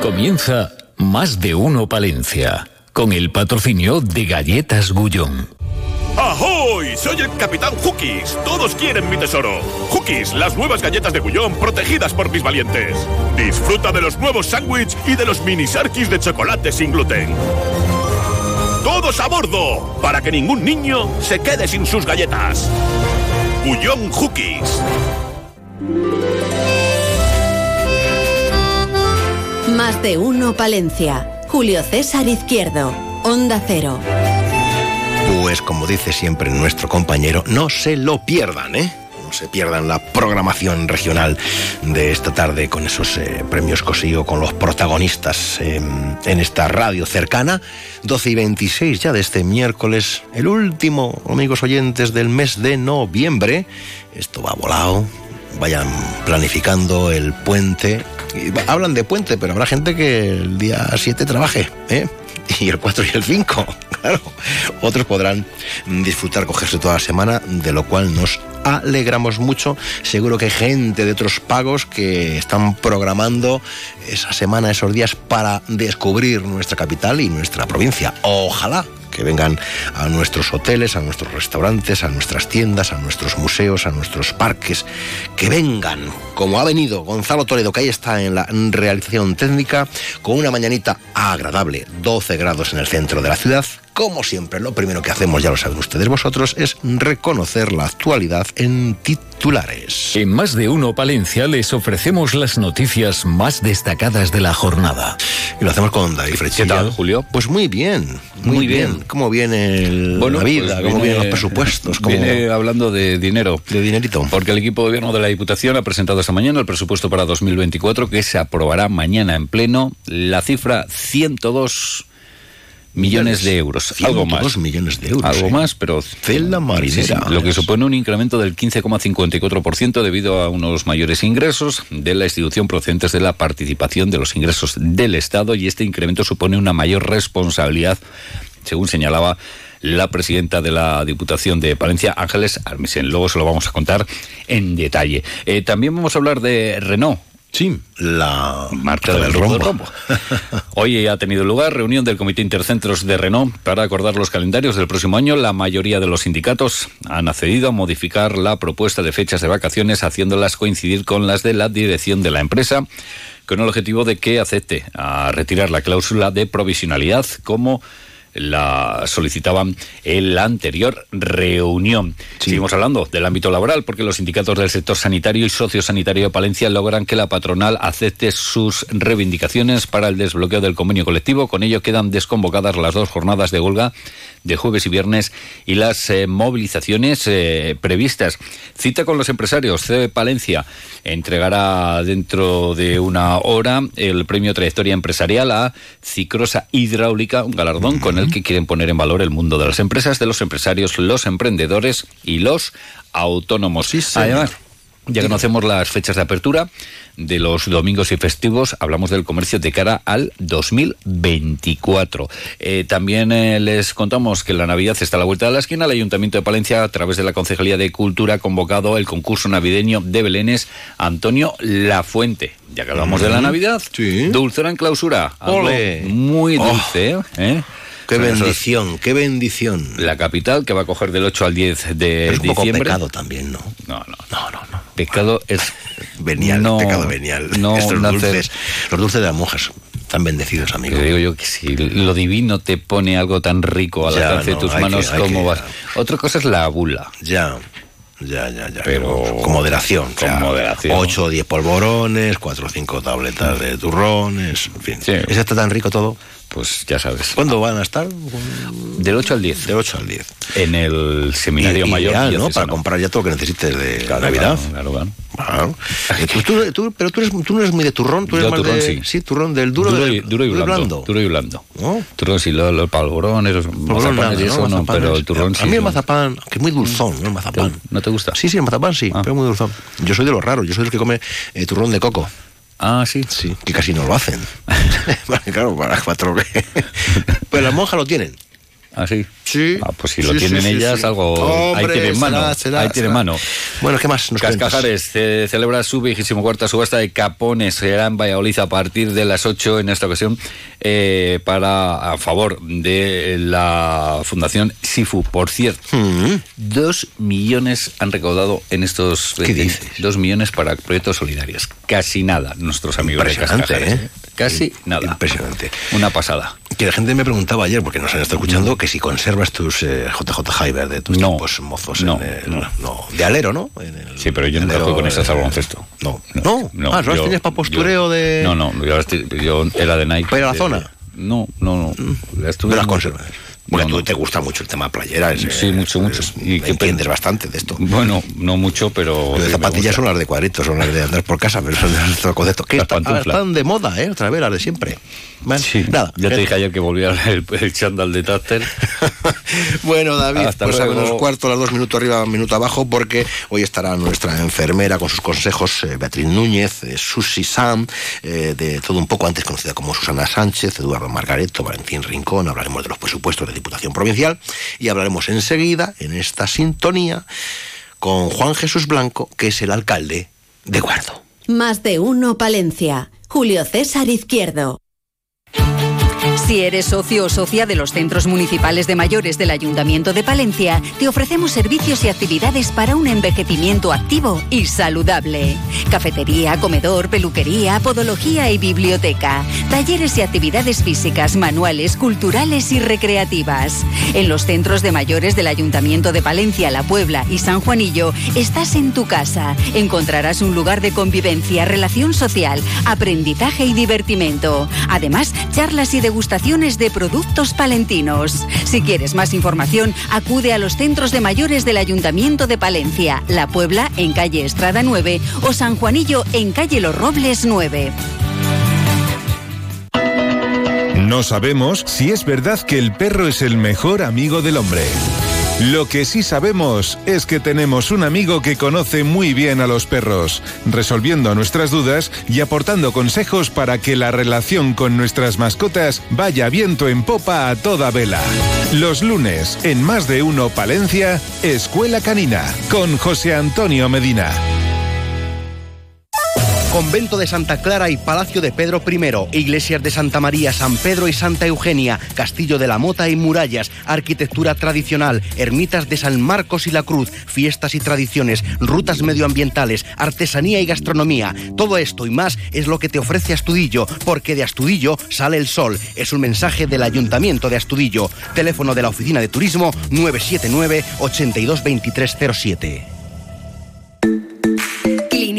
Comienza Más de Uno Palencia, con el patrocinio de Galletas Gullón. ¡Ahoy! Soy el Capitán Hookies. Todos quieren mi tesoro. Hookies, las nuevas galletas de Gullón protegidas por mis valientes. Disfruta de los nuevos sándwiches y de los mini sarkis de chocolate sin gluten. ¡Todos a bordo! Para que ningún niño se quede sin sus galletas. Gullón Hookies. Más de uno Palencia. Julio César Izquierdo. Onda Cero. Pues como dice siempre nuestro compañero, no se lo pierdan, ¿eh? No se pierdan la programación regional de esta tarde con esos eh, premios Cosío, con los protagonistas eh, en esta radio cercana. 12 y 26 ya de este miércoles, el último, amigos oyentes, del mes de noviembre. Esto va volado. Vayan planificando el puente. Hablan de puente, pero habrá gente que el día 7 trabaje, ¿eh? y el 4 y el 5. Claro. Otros podrán disfrutar, cogerse toda la semana, de lo cual nos alegramos mucho. Seguro que hay gente de otros pagos que están programando esa semana, esos días, para descubrir nuestra capital y nuestra provincia. Ojalá que vengan a nuestros hoteles, a nuestros restaurantes, a nuestras tiendas, a nuestros museos, a nuestros parques, que vengan, como ha venido Gonzalo Toledo, que ahí está en la realización técnica, con una mañanita agradable, 12 grados en el centro de la ciudad. Como siempre, lo primero que hacemos, ya lo saben ustedes vosotros, es reconocer la actualidad en titulares. En Más de Uno Palencia les ofrecemos las noticias más destacadas de la jornada. Y lo hacemos con David Frechilla. ¿Qué tal, Julio? Pues muy bien, muy, Muy bien. bien. ¿Cómo viene el- la vida? pues ¿Cómo viene- vienen los presupuestos? ¿Cómo- Viene hablando de dinero. de dinerito? Porque el equipo de gobierno de la Diputación ha presentado esta mañana el presupuesto para 2024 que se aprobará mañana en pleno. La cifra 102 millones de euros. Algo 102 más. millones de euros. Algo ¿eh? más, pero Cela marinera. lo que supone un incremento del 15,54% debido a unos mayores ingresos de la institución procedentes de la participación de los ingresos del Estado y este incremento supone una mayor responsabilidad, según señalaba la presidenta de la Diputación de Palencia, Ángeles Armisen. Luego se lo vamos a contar en detalle. Eh, también vamos a hablar de Renault. Sí, la Marca del rombo. Hoy ha tenido lugar reunión del Comité Intercentros de Renault para acordar los calendarios del próximo año. La mayoría de los sindicatos han accedido a modificar la propuesta de fechas de vacaciones, haciéndolas coincidir con las de la dirección de la empresa, con el objetivo de que acepte a retirar la cláusula de provisionalidad como la solicitaban en la anterior reunión. Seguimos hablando del ámbito laboral porque los sindicatos del sector sanitario y sociosanitario de Palencia logran que la patronal acepte sus reivindicaciones para el desbloqueo del convenio colectivo. Con ello quedan desconvocadas las dos jornadas de huelga de jueves y viernes y las eh, movilizaciones eh, previstas. Cita con los empresarios. CB Palencia entregará dentro de una hora el premio Trayectoria Empresarial a Cicrosa Hidráulica, un galardón con el que quieren poner en valor el mundo de las empresas, de los empresarios, los emprendedores y los autónomos. Además, ya conocemos las fechas de apertura de los domingos y festivos, hablamos del comercio de cara al 2024. Eh, también eh, les contamos que la Navidad está a la vuelta de la esquina. El Ayuntamiento de Palencia, a través de la Concejalía de Cultura, ha convocado el concurso navideño de Belénes Antonio Lafuente. Ya que hablamos de la Navidad, Sí. dulzura en clausura. Algo. Muy Oh. dulce, ¿eh? Qué Son esos- bendición, qué bendición. La capital, que va a coger del 8 al 10 de es un poco pecado también, ¿no? No, no, No, no, no. Pecado es Venial, no, pecado venial. No Estos nacer- dulces, los dulces de las monjas, tan bendecidos, amigo. Que digo yo que si lo divino te pone algo tan rico al Ya, alcance no, de tus manos, que- ¿cómo que- vas? Otra cosa es la bula. Ya, ya, ya, ya. Pero- con moderación. con moderación. 8 o 10 polvorones, 4 o 5 tabletas de turrones, en fin. Sí. ¿Ese está tan rico todo? Pues ya sabes. ¿Cuándo van a estar? Del 8 al 10. De 8 al 10. En el seminario mayor. ideal, ¿no? Para comprar ya todo lo que necesites de Claro, Navidad. Claro, claro. Claro. Eh, tú- tú- tú- pero tú, eres, tú no eres muy de turrón, tú eres Yo más turrón, de... sí. Sí, turrón del duro, duro, del- y, duro y blando, Duro y blando. ¿No? Turrón sí, los, los palborones, los mazapanes nada, y eso no, Mazapanes. pero el turrón sí. A mí el mazapán, que es muy dulzón, ¿no? El mazapán. ¿No te gusta? Sí, sí, el mazapán sí, Ah. pero muy dulzón. Yo soy de los raros, yo soy el que come eh, turrón de coco. Ah, sí. Sí, que casi no lo hacen. Claro, para cuatro. Pero las monjas lo tienen. ¿Ah, sí? Ah, pues si lo Sí, tienen sí, ellas, sí. algo. ahí Hombre, tienen mano. será, será, ahí tienen será. mano. Bueno, ¿qué más nos? Cascajares eh, celebra su vigésimo cuarta subasta de capones. Será en Valladolid a partir de las 8 en esta ocasión eh, para a favor de la Fundación SIFU. Por cierto, Mm. dos millones han recaudado en estos ¿Qué 20 dices? dos millones para proyectos solidarios. Casi nada, nuestros amigos de Cascajares. ¿eh? Casi nada. Impresionante. Una pasada. Que la gente me preguntaba ayer, porque nos han estado escuchando, que si conservas tus eh, JJ Hyber de tus No. tiempos mozos. No, en el- no. no. De alero, ¿no? En el Sí, pero yo nunca jugué con esas al eh, baloncesto. No. No. ah, ¿solo tienes para postureo yo- de. No, no, yo, yo era de Nike. ¿Para ir a la de- zona? No, no, no. No las conservas. Bueno, No, tú te gusta mucho el tema playera. es, Sí, eh, mucho, mucho. es- Y qué entiendes bastante de esto. Bueno, no mucho, pero. Las sí zapatillas son las de cuadritos, son las de andar por casa, pero son de otro concepto. Que Las está- ahora pantuflas. están de moda, ¿eh? Otra vez, las de siempre. Bueno, Sí, nada. ya te que- dije ayer que volvía el, el chándal de Tácter. bueno, David, Hasta pues a luego. menos cuarto, las dos minutos arriba, minuto abajo, porque hoy estará nuestra enfermera con sus consejos, eh, Beatriz Núñez, eh, Susi Sam, eh, de todo un poco antes conocida como Susana Sánchez, Eduardo Margareto, Valentín Rincón, hablaremos de los presupuestos de Diputación Provincial y hablaremos enseguida, en esta sintonía, con Juan Jesús Blanco, que es el alcalde de Guardo. Más de uno Palencia. Julio César Izquierdo. Si eres socio o socia de los centros municipales de mayores del Ayuntamiento de Palencia, te ofrecemos servicios y actividades para un envejecimiento activo y saludable. Cafetería, comedor, peluquería, podología y biblioteca. Talleres y actividades físicas, manuales, culturales y recreativas. En los centros de mayores del Ayuntamiento de Palencia, La Puebla y San Juanillo, estás en tu casa. Encontrarás un lugar de convivencia, relación social, aprendizaje y divertimento. Además, charlas y degustaciones de productos palentinos. Si quieres más información, acude a los centros de mayores del Ayuntamiento de Palencia, La Puebla en calle Estrada 9 o San Juanillo en calle Los Robles 9. No sabemos si es verdad que el perro es el mejor amigo del hombre. Lo que sí sabemos es que tenemos un amigo que conoce muy bien a los perros, resolviendo nuestras dudas y aportando consejos para que la relación con nuestras mascotas vaya viento en popa a toda vela. Los lunes, en Más de Uno Palencia, Escuela Canina, con José Antonio Medina. Convento de Santa Clara y Palacio de Pedro I, iglesias de Santa María, San Pedro y Santa Eugenia, Castillo de la Mota y murallas, arquitectura tradicional, ermitas de San Marcos y la Cruz, fiestas y tradiciones, rutas medioambientales, artesanía y gastronomía. Todo esto y más es lo que te ofrece Astudillo, porque de Astudillo sale el sol. Es un mensaje del Ayuntamiento de Astudillo. Teléfono de la Oficina de Turismo 979 822307.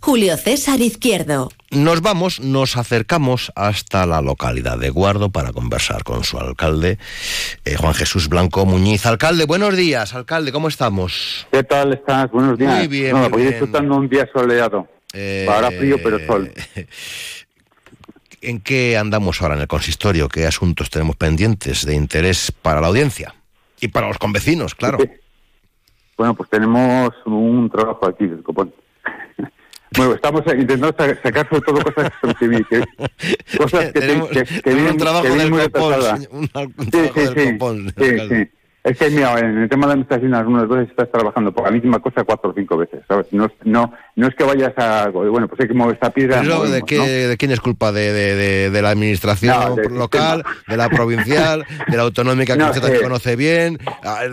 Julio César Izquierdo. Nos vamos, nos acercamos hasta la localidad de Guardo para conversar con su alcalde, eh, Juan Jesús Blanco Muñiz. Alcalde, buenos días, alcalde, ¿cómo estamos? ¿Qué tal estás? Buenos días. Muy bien, No, muy voy bien. disfrutando un día soleado. Eh, Ahora frío, pero sol. ¿En qué andamos ahora en el consistorio? ¿Qué asuntos tenemos pendientes de interés para la audiencia? Y para los convecinos, claro. Bueno, pues tenemos un trabajo aquí del copón. Bueno, estamos intentando sa- sacar sobre todo cosas que, que- que- cosas que, que, que vienen, un trabajo que del copón, un- trabajo sí, del sí. copón, Sí, alcalde. sí. Es que, mira, en el tema de la administración algunas veces estás trabajando por la misma cosa cuatro o cinco veces, ¿sabes? No, no, no es que vayas a... Bueno, pues hay que mover esta piedra. Pero, ¿de, movemos, qué, ¿no? ¿De quién es culpa? ¿De, de, de- de la administración No, local, sistema. de la provincial, de la autonómica que No, usted eh, conoce bien,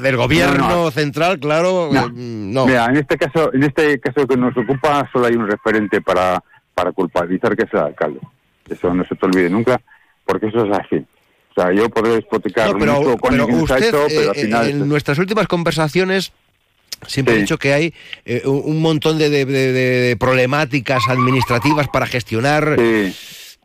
del gobierno no, no. central, claro? Eh, no. Mira, en este caso, en este caso que nos ocupa, solo hay un referente para, para culpabilizar que es el alcalde. Eso no se te olvide nunca, porque eso es así. O sea, yo podré No, pero, mucho con pero el usted, insight, pero al eh, final... en nuestras últimas conversaciones siempre he dicho que hay eh, un montón de, de- de- de problemáticas administrativas para gestionar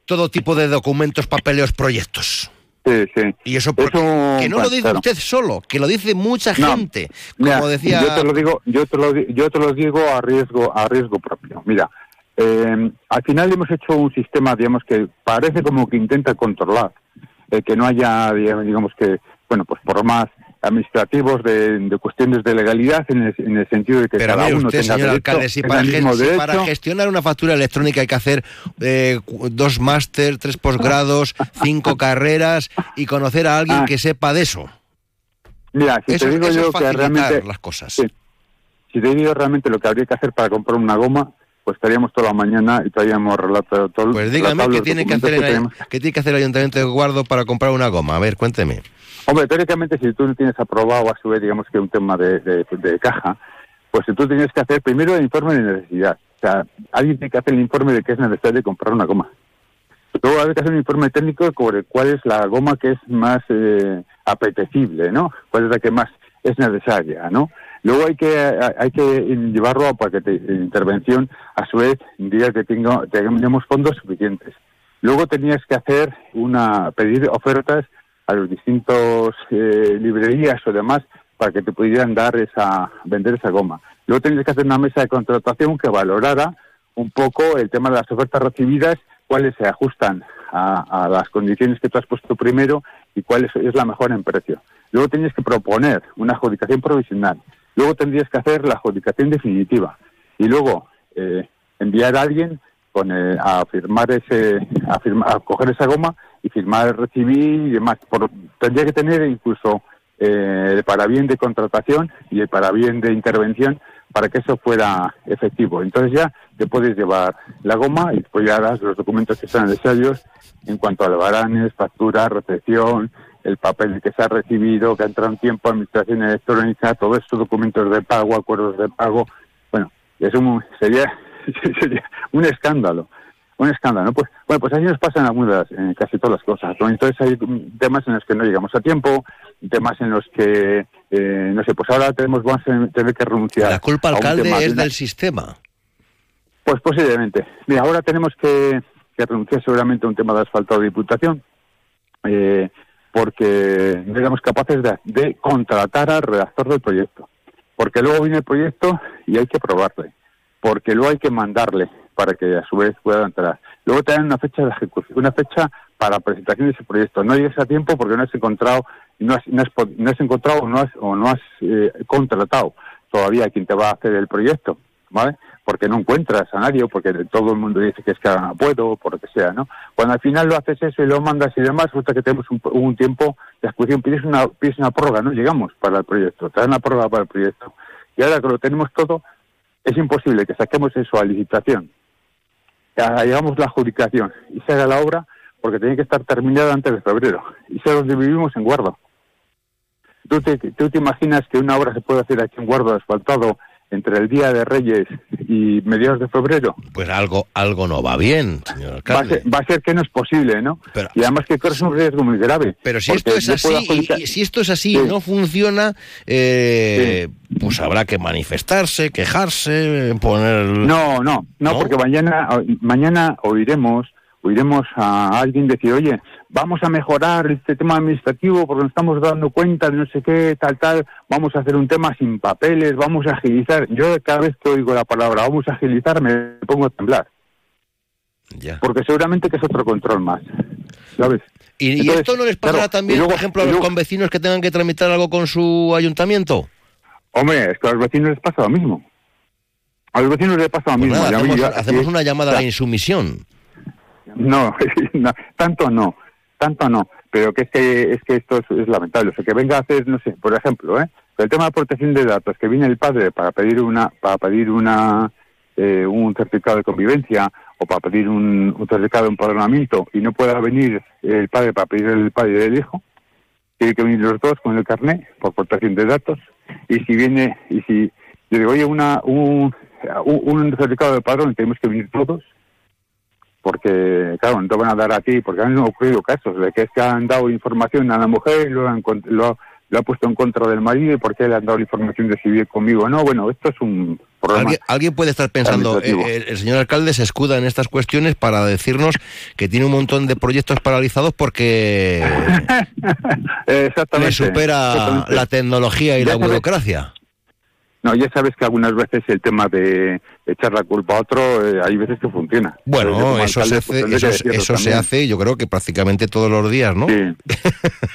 todo tipo de documentos, papeleos, proyectos. Sí, sí. Y eso porque- que no lo dice claro. usted solo, que lo dice mucha No, gente. Como decía yo te lo digo, yo te lo, yo te lo digo a riesgo, a riesgo propio. Mira, eh, al final hemos hecho un sistema, digamos que parece como que intenta controlar, eh, que no haya, digamos, que, bueno, pues por más administrativos de, de cuestiones de legalidad en el, en el sentido de que Pero cada mire uno usted, tenga señor derecho, alcalde, si para, gen- si gestionar una factura electrónica hay que hacer eh, dos máster, tres posgrados, cinco carreras y conocer a alguien Ah. que sepa de eso. Mira, si Eso- te digo yo que realmente las cosas. Sí. Si te digo realmente lo que habría que hacer para comprar una goma, pues estaríamos toda la mañana y traíamos relato todo. Pues dígame qué tiene que hacer el, tenemos. qué tiene que hacer el Ayuntamiento de Guardo para comprar una goma. A ver, cuénteme. Hombre, teóricamente, si tú no tienes aprobado a su vez, digamos que un tema de, de- de caja, pues si tú tienes que hacer primero el informe de necesidad. O sea, alguien tiene que hacer el informe de que es necesario comprar una goma. Luego hay que hacer un informe técnico sobre cuál es la goma que es más eh, apetecible, ¿no? Cuál es la que más es necesaria, ¿no? Luego hay que hay que llevarlo a paquete de intervención, a su vez, diga que tengo, tengamos fondos suficientes. Luego tenías que hacer una pedir ofertas a los distintos eh, librerías o demás para que te pudieran dar esa vender esa goma. Luego tenías que hacer una mesa de contratación que valorara un poco el tema de las ofertas recibidas, cuáles se ajustan a, las condiciones que tú has puesto primero y cuál es la mejor en precio. Luego tenías que proponer una adjudicación provisional. Luego tendrías que hacer la adjudicación definitiva. Y luego eh, enviar a alguien con, eh, a firmar ese, a, firma- a coger esa goma y firmar recibir y demás. Por- tendría que tener incluso eh, el parabién de contratación y el parabién de intervención para que eso fuera efectivo. Entonces ya te puedes llevar la goma y ya das los documentos que sean necesarios en cuanto a albaranes, factura, recepción, el papel que se ha recibido, que ha entrado en tiempo, administración electrónica, todos estos documentos de pago, acuerdos de pago. Bueno, es un, sería, sería un escándalo un escándalo. ¿no? Pues, bueno, pues así nos pasan algunas, en casi todas las cosas. ¿no? Entonces hay temas en los que no llegamos a tiempo, temas en los que, eh, no sé, pues ahora tenemos vamos a tener que renunciar. La culpa, alcalde, tema es una- del sistema. Pues posiblemente. Mira, ahora tenemos que, que renunciar seguramente a un tema de asfalto de diputación, eh, porque no éramos capaces de, de contratar al redactor del proyecto. Porque luego viene el proyecto y hay que probarle. Porque luego hay que mandarle para que a su vez pueda entrar. Luego te dan una fecha de ejecución, una fecha para presentación de ese proyecto. No llegas a tiempo porque no has encontrado, no has, no has, no has no has, o no has eh, contratado todavía a quien te va a hacer el proyecto, ¿vale? Porque no encuentras a nadie, porque todo el mundo dice que es que ahora no puedo, por lo que sea, ¿no? Cuando al final lo haces eso y lo mandas y demás, resulta que tenemos un, un tiempo de ejecución, pides una, pides una prórroga, no llegamos para el proyecto, dan una prórroga para el proyecto. Y ahora que lo tenemos todo, es imposible que saquemos eso a licitación, que hagamos la adjudicación y se haga la obra, porque tiene que estar terminada antes de febrero. Y sé donde vivimos en Guardo. ¿Tú te, ¿Tú te imaginas que una obra se puede hacer aquí en Guardo asfaltado entre el Día de Reyes y mediados de febrero? Pues algo, algo no va bien, señor Va a, alcalde. ser, va a ser que no es posible, ¿no? y además que corres un riesgo muy grave. Pero si esto es así, adjudicar- y, si esto es así y no funciona, eh, pues habrá que manifestarse, quejarse, poner... No, no, no, porque mañana, mañana oiremos, oiremos a alguien decir, oye, vamos a mejorar este tema administrativo porque nos estamos dando cuenta de no sé qué, tal, tal, vamos a hacer un tema sin papeles, vamos a agilizar. Yo cada vez que oigo la palabra vamos a agilizar me pongo a temblar. Porque seguramente que es otro control más, ¿sabes? ¿Y, esto no les pasará claro, también, luego- por ejemplo, a los luego- convecinos que tengan que tramitar algo con su ayuntamiento? Hombre, es que a los vecinos les pasa lo mismo. A los vecinos les pasa lo Pues mismo. nada, hacemos, una llamada a la insumisión. No, tanto no, tanto no, pero que es que es que esto es, es lamentable, o sea, que venga a hacer, no sé, por ejemplo, ¿eh? el tema de protección de datos, que viene el padre para pedir una para pedir una eh, un certificado de convivencia o para pedir un, un certificado de empadronamiento y no pueda venir el padre para pedir el padre del hijo, tiene que venir los dos con el carnet por protección de datos y si viene y si yo digo oye una un un, un certificado de padrón tenemos que venir todos porque, claro, no te van a dar a ti, porque han ocurrido casos de que es que han dado información a la mujer y lo han, lo, lo ha puesto en contra del marido y por qué le han dado la información de si vive conmigo. No, bueno, esto es un problema. ¿Alguien, alguien puede estar pensando, eh, el, el señor alcalde se escuda en estas cuestiones para decirnos que tiene un montón de proyectos paralizados porque Exactamente. le supera exactamente. la tecnología y Ya la sabes- burocracia. No, ya sabes que algunas veces el tema de echar la culpa a otro, eh, hay veces que funciona. Bueno, como eso, alcalde, se pues, hace, tendré eso, eso se hace yo creo que prácticamente todos los días, ¿no? Sí.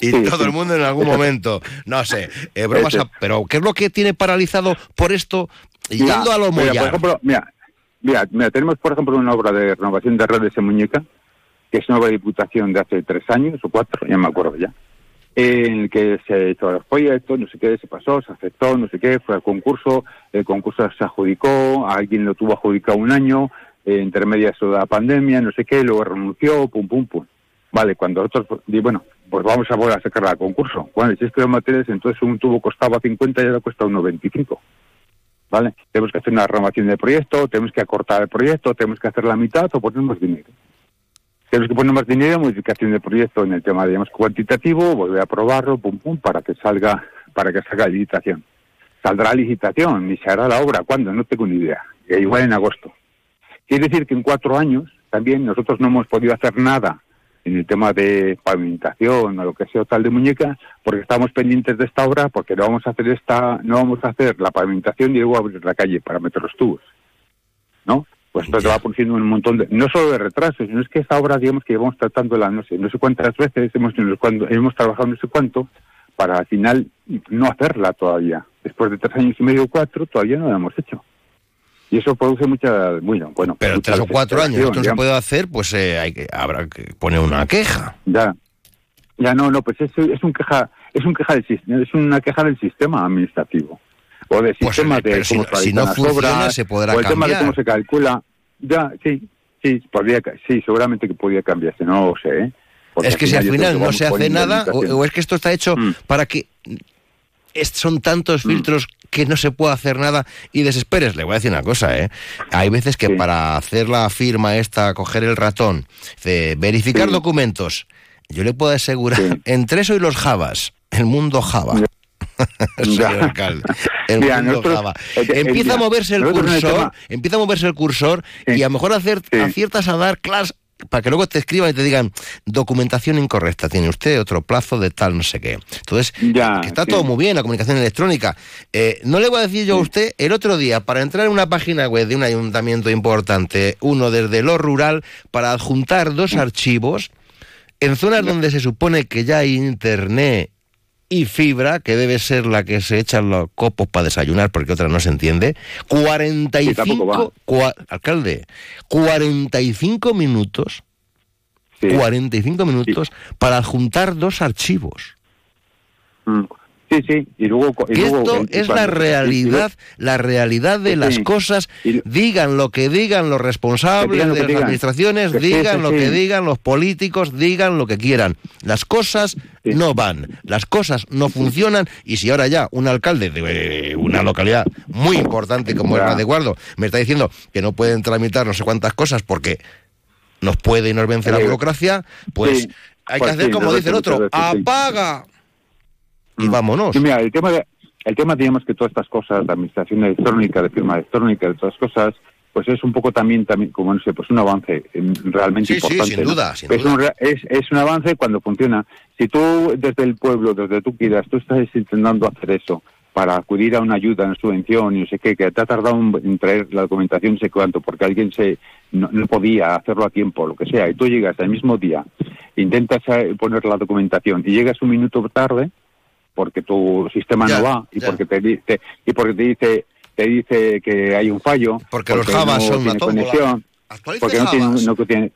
y Sí, todo sí. el mundo en algún momento. No sé, eh, bromas, a- pero ¿qué es lo que tiene paralizado por esto? Mira, Yendo a lo mira, por mollar. ejemplo, mira, mira, mira, tenemos por ejemplo una obra de renovación de redes en Muñeca, que es una obra de diputación de hace tres años o cuatro, ya me acuerdo ya, en el que se hizo los proyectos, no sé qué, se pasó, se aceptó, no sé qué, fue al concurso, el concurso se adjudicó, alguien lo tuvo adjudicado un año, eh, entre medias de la pandemia, no sé qué, luego renunció, pum, pum, pum. Vale, cuando nosotros, di, bueno, pues vamos a volver a sacarla al concurso. Bueno, si es que los materiales, entonces un tubo costaba 50 y ahora cuesta 1,25. ¿vale? Tenemos que hacer una renovación del proyecto, tenemos que acortar el proyecto, tenemos que hacer la mitad o poner más dinero. Tenemos que poner más dinero modificación del proyecto en el tema, digamos, cuantitativo, volver a probarlo, pum, pum, para que salga, para que salga licitación. Saldrá licitación y se hará la obra. ¿Cuándo? No tengo ni idea. Eh, igual en agosto. Quiere decir que en cuatro años también nosotros no hemos podido hacer nada en el tema de pavimentación o lo que sea tal de muñeca, porque estamos pendientes de esta obra, porque no vamos a hacer esta, no vamos a hacer la pavimentación y luego abrir la calle para meter los tubos, ¿no? Pues esto te va produciendo un montón de, no solo de retrasos, sino es que esta obra, digamos que llevamos tratándola, no sé, no sé cuántas veces, hemos, hemos trabajado no sé cuánto, para al final no hacerla todavía. Después de tres años y medio, cuatro, todavía no la hemos hecho. Y eso produce mucha, bueno, bueno. Pero tres o cuatro años, esto no se puede hacer, pues eh, hay que, habrá que poner una queja. Ya, ya no, no, pues es, es un queja, es un queja del sistema, es una queja del sistema administrativo o Pues, sistema de si no- se si no funciona, obras, se podrá o el tema de cómo se calcula. Ya, sí, sí, podría, sí, seguramente que podría cambiarse, no lo sé. ¿eh? Porque es que si al final no se hace nada, o, es que esto está hecho Mm. para que es- son tantos filtros que no se puede hacer nada y desesperes. Le voy a decir una cosa, ¿eh? Hay veces que Sí. para hacer la firma esta, coger el ratón, de verificar Sí. documentos, yo le puedo asegurar, Sí. entre eso y los Javas, el mundo Java. Señor alcalde, el Mira, mundo nosotros- Java. Empieza a moverse el cursor, empieza a moverse el cursor Sí. y a lo mejor hacer, Sí. aciertas a dar clases para que luego te escriban y te digan documentación incorrecta, tiene usted otro plazo de tal no sé qué. Entonces, Ya, que está sí. todo muy bien, la comunicación electrónica. Eh, no le voy a decir yo a usted, el otro día, para entrar en una página web de un ayuntamiento importante, uno desde lo rural, para adjuntar dos archivos, en zonas donde se supone que ya hay internet y fibra, que debe ser la que se echan los copos para desayunar, porque otra no se entiende, 45, cua- alcalde, 45 minutos, Sí. 45 minutos para adjuntar dos archivos. Mm. Sí, sí, y luego... y luego- esto es la realidad, la realidad de Sí, las cosas. Y- Digan lo que digan los responsables lo de las digan. administraciones, Que digan sí, lo sí. que digan los políticos, digan lo que quieran. Las cosas no van, las cosas no funcionan y si ahora ya un alcalde de una localidad muy importante como es la de Guardo me está diciendo que no pueden tramitar no sé cuántas cosas porque nos puede y nos vence la burocracia, pues hay Pues que hacer sí, como dice el otro, apaga y Mm. vámonos. Sí, mira, el tema, de, el tema, digamos que todas estas cosas, de administración electrónica, de firma electrónica, de todas las cosas, pues es un poco también, también como no sé, pues un avance eh, realmente Sí, sí, importante. sin ¿no? duda, sin es, duda. Un, es, es un avance cuando funciona. Si tú desde el pueblo, desde tú quieras, tú estás intentando hacer eso para acudir a una ayuda, una subvención y no sé qué, que te ha tardado en traer la documentación no sé cuánto, porque alguien se no, no podía hacerlo a tiempo, lo que sea, y tú llegas al mismo día, intentas eh, poner la documentación y llegas un minuto tarde, porque tu sistema Ya, no va y ya. porque te dice y porque te dice te dice que hay un fallo Porque los Javas no son una conexión porque no tiene, no tiene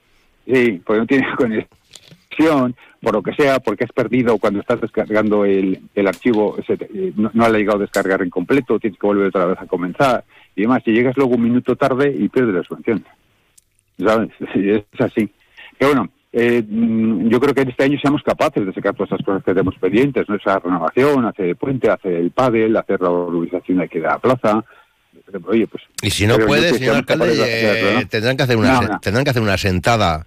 sí porque no tiene conexión por lo que sea porque has perdido cuando estás descargando el, el archivo se te- eh, no, no ha llegado a descargar en completo tienes que volver otra vez a comenzar y demás. Y llegas luego un minuto tarde y pierdes la subvención ¿sabes? Es así. Pero bueno eh, mm, yo creo que en este año seamos capaces de sacar todas esas cosas que tenemos pendientes, ¿no? esa renovación, hacer el puente, hacer el pádel, hacer la urbanización de aquí de la plaza, oye, pues... Y si no puede, señor alcalde, capaces de hacerlo, eh, ¿no? tendrán, que hacer una, no. tendrán que hacer una sentada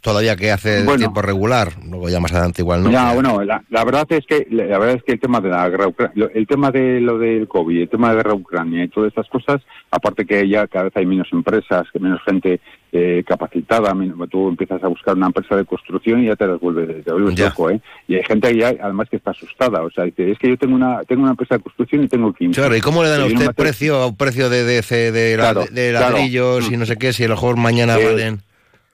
todavía que hace Bueno. tiempo regular. Luego ya más adelante igual no. Ya, bueno, la, la verdad es que la verdad es que el tema de la guerra el tema de lo del COVID, el tema de la guerra Ucrania y todas estas cosas, aparte que ya cada vez hay menos empresas, que menos gente eh, capacitada, tú empiezas a buscar una empresa de construcción y ya te las vuelves, te vuelves loco, ¿eh? Y hay gente ya, además que está asustada, o sea, dice, es que yo tengo una tengo una empresa de construcción y tengo 15. Claro, ¿y cómo le dan a usted precio a un precio de, de, de, de Claro, de claro. ladrillos y no sé qué, si a lo mejor mañana Eh, valen?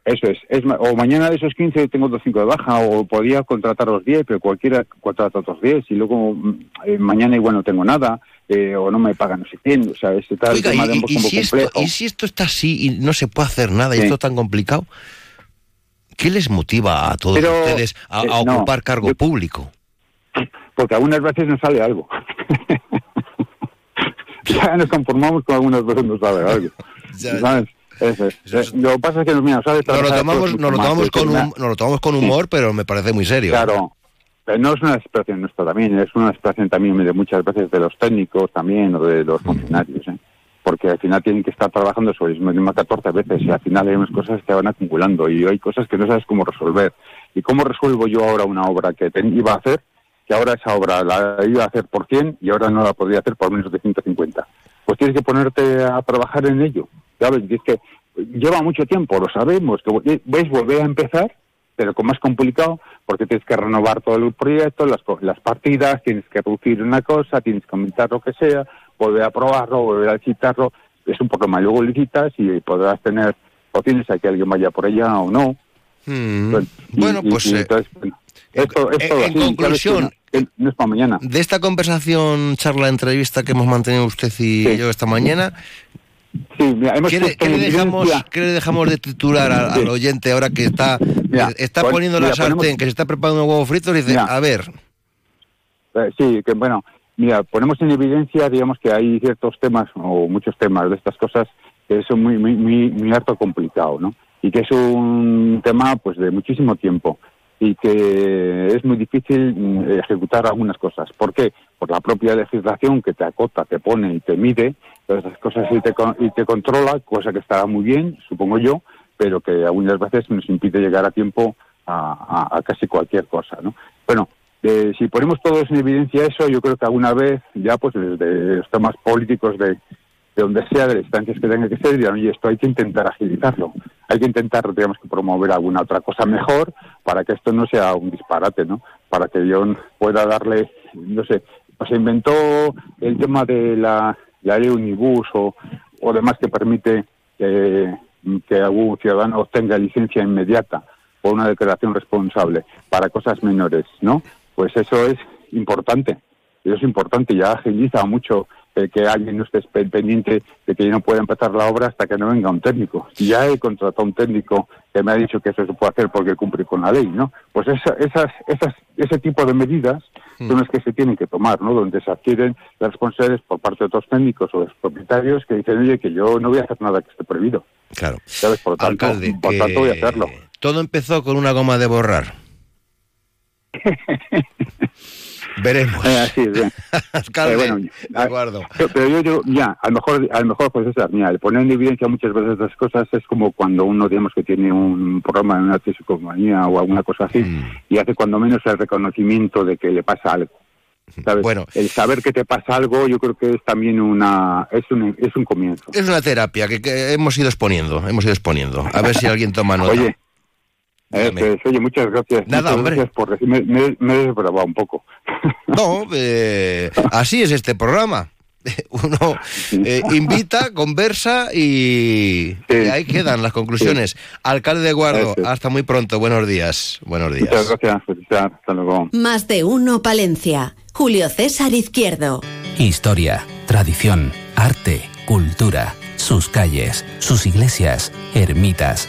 Eso es. es o mañana de esos 15 tengo otros 5 de baja, o podía contratar los 10, pero cualquiera contrata otros 10, y luego mm, eh, mañana igual no tengo nada, eh, o no me pagan no sé quién. O sea, ese tal Oiga, tema y, de y si esto, complejo. y si esto está así y no se puede hacer nada y Sí. esto es tan complicado, ¿qué les motiva a todos Pero, ustedes a, eh, a no, ocupar cargo yo- público? Porque algunas veces nos sale algo. ya nos conformamos con algunas veces nos sale algo. Ya, ¿Sabes? Eso es. Eso es- Eh, Lo que pasa es que mira, ¿sabes? Nos lo tomamos, todos nos lo tomamos con, es que hum- nos lo tomamos con humor, pero me parece muy serio. Claro, pero no es una expresión nuestra también, es una expresión también de muchas veces de los técnicos también o de los funcionarios, ¿eh? porque al final tienen que estar trabajando sobre el mismo 14 veces y al final hay unas cosas que van acumulando y hay cosas que no sabes cómo resolver. ¿Y cómo resuelvo yo ahora una obra que ten- iba a hacer, que ahora esa obra la iba a hacer por 100 y ahora no la podría hacer por menos de 150? Pues tienes que ponerte a trabajar en ello, ¿sabes? Y es que lleva mucho tiempo, lo sabemos, que ves volver a empezar pero con más complicado porque tienes que renovar todo el proyecto, las, las partidas, tienes que reducir una cosa, tienes que aumentar lo que sea, volver a probarlo, volver a licitarlo, es un poco más. Luego licitas y podrás tener, o tienes a que alguien vaya por allá o no. Mm. Entonces, y- Bueno, y- pues y eh, entonces, bueno, esto, en- así, conclusión- no, no es para mañana. de esta conversación, charla, entrevista que hemos mantenido usted y Sí. yo esta mañana, Sí, mira, hemos ¿qué le, qué le dejamos, evidencia- qué le dejamos de titular al, oyente ahora que está, Mira, está pon- poniendo mira, la sartén, ponemos- que se está preparando un huevo frito y dice, a ver, Eh, sí, que bueno, mira, ponemos en evidencia, digamos que hay ciertos temas o muchos temas de estas cosas que son muy, muy, muy, muy harto complicado, ¿no? Y que es un tema, pues, de muchísimo tiempo y que es muy difícil mm, ejecutar algunas cosas. ¿Por qué? Por la propia legislación que te acota, te pone y te mide todas esas cosas y te, y te controla, cosa que estará muy bien, supongo yo, pero que algunas veces nos impide llegar a tiempo a, a- a casi cualquier cosa, ¿no? Bueno, eh, si ponemos todos en evidencia eso, yo creo que alguna vez ya, pues desde los temas políticos de, de donde sea, de las instancias que tenga que ser, oye, esto hay que intentar agilizarlo. Hay que intentar, digamos, que promover alguna otra cosa mejor para que esto no sea un disparate, ¿no? Para que yo pueda darle, no sé, pues se inventó el tema de la, la ley Unibus o, o demás que permite que algún ciudadano obtenga licencia inmediata por una declaración responsable para cosas menores, ¿no? Pues eso es importante. Eso es importante, ya agiliza mucho eh, que alguien no esté pe- pendiente de que yo no pueda empezar la obra hasta que no venga un técnico. Si ya he contratado un técnico que me ha dicho que eso se puede hacer porque cumple con la ley, ¿no? Pues esa- esas, esas, ese tipo de medidas son las que se tienen que tomar, ¿no? Donde se adquieren las responsabilidades por parte de otros técnicos o de los propietarios que dicen, oye, que yo no voy a hacer nada que esté prohibido. claro. ¿Sabes? Por tanto, Alcalde, por tanto voy a hacerlo. todo empezó con una goma de borrar. Veremos. Eh, así es, bien. Alcalde, Eh, bueno, de acuerdo. Pero, pero yo digo, ya, a lo mejor, a lo mejor pues esa, mira, el poner en evidencia muchas veces las cosas es como cuando uno, digamos, que tiene un programa en una compañía o alguna cosa así, Mm. y hace cuando menos el reconocimiento de que le pasa algo. ¿sabes? Bueno. El saber que te pasa algo, yo creo que es también una, es un, es un comienzo. Es una terapia que, que hemos ido exponiendo, hemos ido exponiendo. A ver si alguien toma nota. Oye, eh, Dígame. pues, oye, muchas gracias. Nada, muchas hombre. gracias por decirme, me, me he desbravado un poco. No, eh, así es este programa. Uno eh, invita, conversa y, Sí. y ahí quedan las conclusiones. Alcalde de Guardo, hasta muy pronto. Buenos días. Buenos Muchas días. gracias, Felicitar. Hasta luego. Más de uno Palencia. Julio César Izquierdo. Historia, tradición, arte, cultura, sus calles, sus iglesias, ermitas,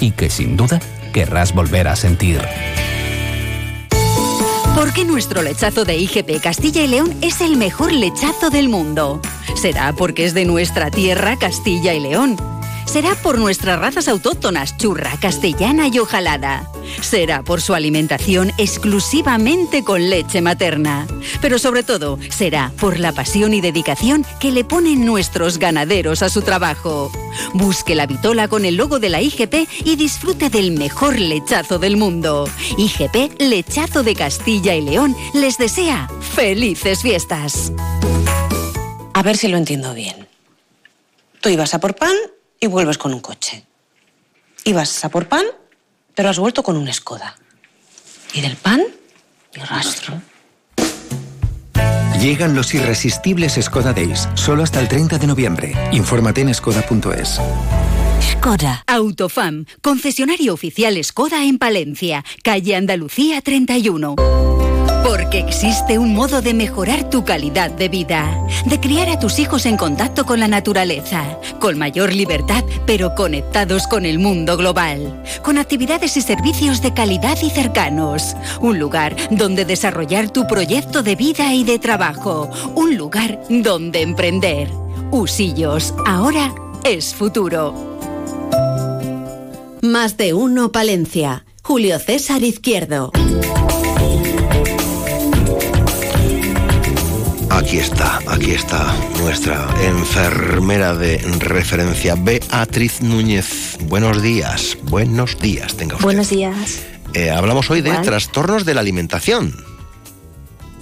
y que sin duda querrás volver a sentir. ¿Por qué nuestro lechazo de IGP Castilla y León es el mejor lechazo del mundo? ¿Será porque es de nuestra tierra Castilla y León? Será por nuestras razas autóctonas churra, castellana y ojalada. Será por su alimentación exclusivamente con leche materna. Pero sobre todo, será por la pasión y dedicación que le ponen nuestros ganaderos a su trabajo. Busque la vitola con el logo de la IGP y disfrute del mejor lechazo del mundo. IGP Lechazo de Castilla y León les desea felices fiestas. A ver si lo entiendo bien. Tú ibas a por pan y vuelves con un coche. Ibas a por pan, pero has vuelto con un Skoda. Y del pan, ni rastro. Llegan los irresistibles Skoda Days, solo hasta el 30 de noviembre. Infórmate en skoda.es. Skoda. Autofam, concesionario oficial Skoda en Palencia, calle Andalucía 31. Porque existe un modo de mejorar tu calidad de vida, de criar a tus hijos en contacto con la naturaleza, con mayor libertad, pero conectados con el mundo global, con actividades y servicios de calidad y cercanos. Un lugar donde desarrollar tu proyecto de vida y de trabajo. Un lugar donde emprender. Usillos, ahora es futuro. Más de uno Palencia. Julio César Izquierdo. Aquí está, aquí está nuestra enfermera de referencia, Beatriz Núñez. Buenos días, buenos días, tenga usted. Buenos días. Eh, hablamos hoy de trastornos de la alimentación.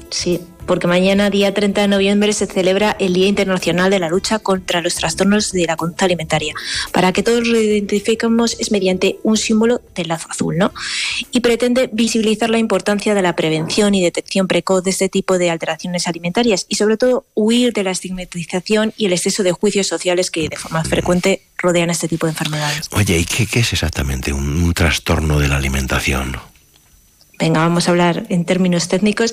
Sí, porque mañana, día 30 de noviembre, se celebra el Día Internacional de la Lucha contra los Trastornos de la Conducta Alimentaria. Para que todos lo identifiquemos es mediante un símbolo del lazo azul, ¿no? Y pretende visibilizar la importancia de la prevención y detección precoz de este tipo de alteraciones alimentarias y sobre todo huir de la estigmatización y el exceso de juicios sociales que de forma frecuente rodean este tipo de enfermedades. Oye, ¿y qué, es exactamente un trastorno de la alimentación? Venga, vamos a hablar en términos técnicos,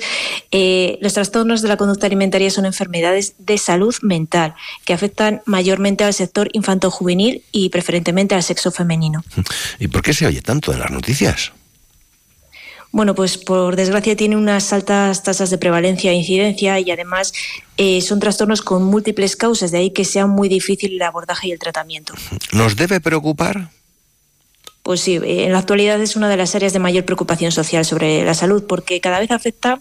eh, los trastornos de la conducta alimentaria son enfermedades de salud mental que afectan mayormente al sector infanto-juvenil y preferentemente al sexo femenino. ¿Y por qué se oye tanto en las noticias? Bueno, pues por desgracia tiene unas altas tasas de prevalencia e incidencia y además eh, son trastornos con múltiples causas, de ahí que sea muy difícil el abordaje y el tratamiento. ¿Nos debe preocupar? Pues sí, en la actualidad es una de las áreas de mayor preocupación social sobre la salud porque cada vez afecta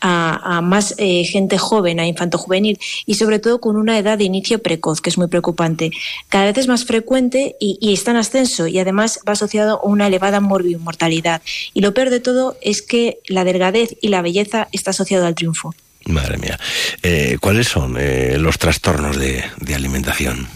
a, más eh, gente joven, a infanto juvenil y sobre todo con una edad de inicio precoz, que es muy preocupante. Cada vez es más frecuente y, está en ascenso y además va asociado a una elevada mortalidad. Y lo peor de todo es que la delgadez y la belleza está asociado al triunfo. Madre mía. Eh, ¿Cuáles son eh, los trastornos de alimentación?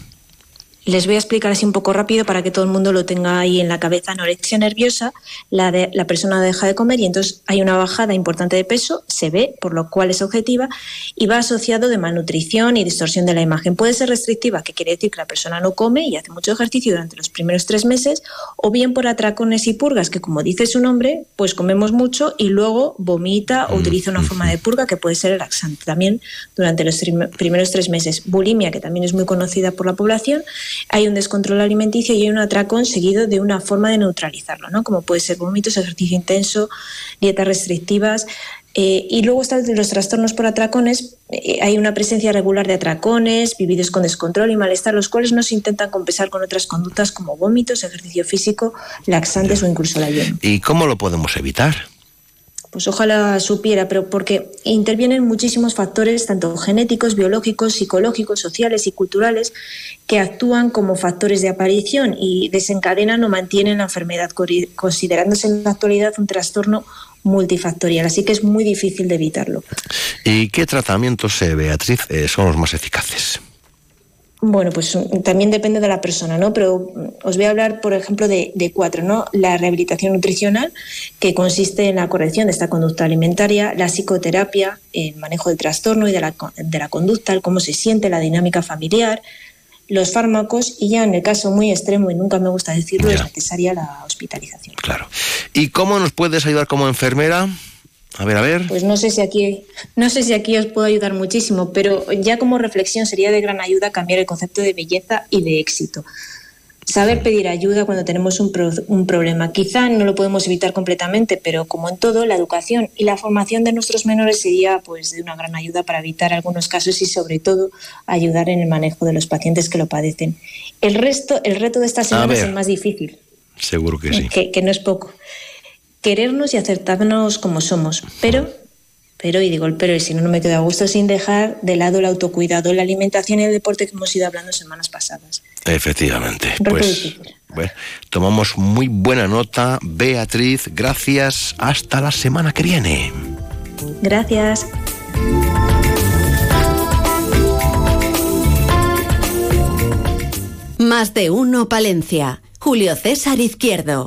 Les voy a explicar así un poco rápido para que todo el mundo lo tenga ahí en la cabeza. Anorexia nerviosa, la, de, la persona deja de comer y entonces hay una bajada importante de peso, se ve, por lo cual es objetiva, y va asociado de malnutrición y distorsión de la imagen. Puede ser restrictiva, que quiere decir que la persona no come y hace mucho ejercicio durante los primeros tres meses, o bien por atracones y purgas, que como dice su nombre, pues comemos mucho y luego vomita o utiliza una forma de purga que puede ser laxante también durante los primeros tres meses. Bulimia, que también es muy conocida por la población, hay un descontrol alimenticio y hay un atracón seguido de una forma de neutralizarlo, ¿no? como puede ser vómitos, ejercicio intenso, dietas restrictivas. Eh, y luego están los trastornos por atracones. Eh, hay una presencia regular de atracones, vividos con descontrol y malestar, los cuales no se intentan compensar con otras conductas como vómitos, ejercicio físico, laxantes o incluso la ayuno. ¿Y cómo lo podemos evitar? Pues ojalá supiera, pero porque intervienen muchísimos factores, tanto genéticos, biológicos, psicológicos, sociales y culturales, que actúan como factores de aparición y desencadenan o mantienen la enfermedad, considerándose en la actualidad un trastorno multifactorial, así que es muy difícil de evitarlo. ¿Y qué tratamientos, eh, Beatriz, eh, son los más eficaces? Bueno, pues mm, también depende de la persona, ¿no? Pero mm, os voy a hablar, por ejemplo, de, cuatro, ¿no? La rehabilitación nutricional, que consiste en la corrección de esta conducta alimentaria, la psicoterapia, el manejo del trastorno y de la, de la conducta, el cómo se siente, la dinámica familiar, los fármacos y ya en el caso muy extremo, y nunca me gusta decirlo, es necesaria la hospitalización. Claro. ¿Y cómo nos puedes ayudar como enfermera? A ver, a ver. Pues no sé si aquí, no sé si aquí os puedo ayudar muchísimo, pero ya como reflexión sería de gran ayuda cambiar el concepto de belleza y de éxito. Saber pedir ayuda cuando tenemos un, un, problema. Quizá no lo podemos evitar completamente, pero como en todo, la educación y la formación de nuestros menores sería pues de una gran ayuda para evitar algunos casos y sobre todo ayudar en el manejo de los pacientes que lo padecen. El resto, el reto de esta semana es el más difícil. Seguro que sí. que no es poco querernos y aceptarnos como somos, pero, pero, y digo el pero, y si no, no me quedo a gusto, sin dejar de lado el autocuidado, la alimentación y el deporte que hemos ido hablando semanas pasadas. Efectivamente. pues, bueno, tomamos muy buena nota. Beatriz, gracias. Hasta la semana que viene. Gracias. Más de uno, Palencia. Julio César Izquierdo.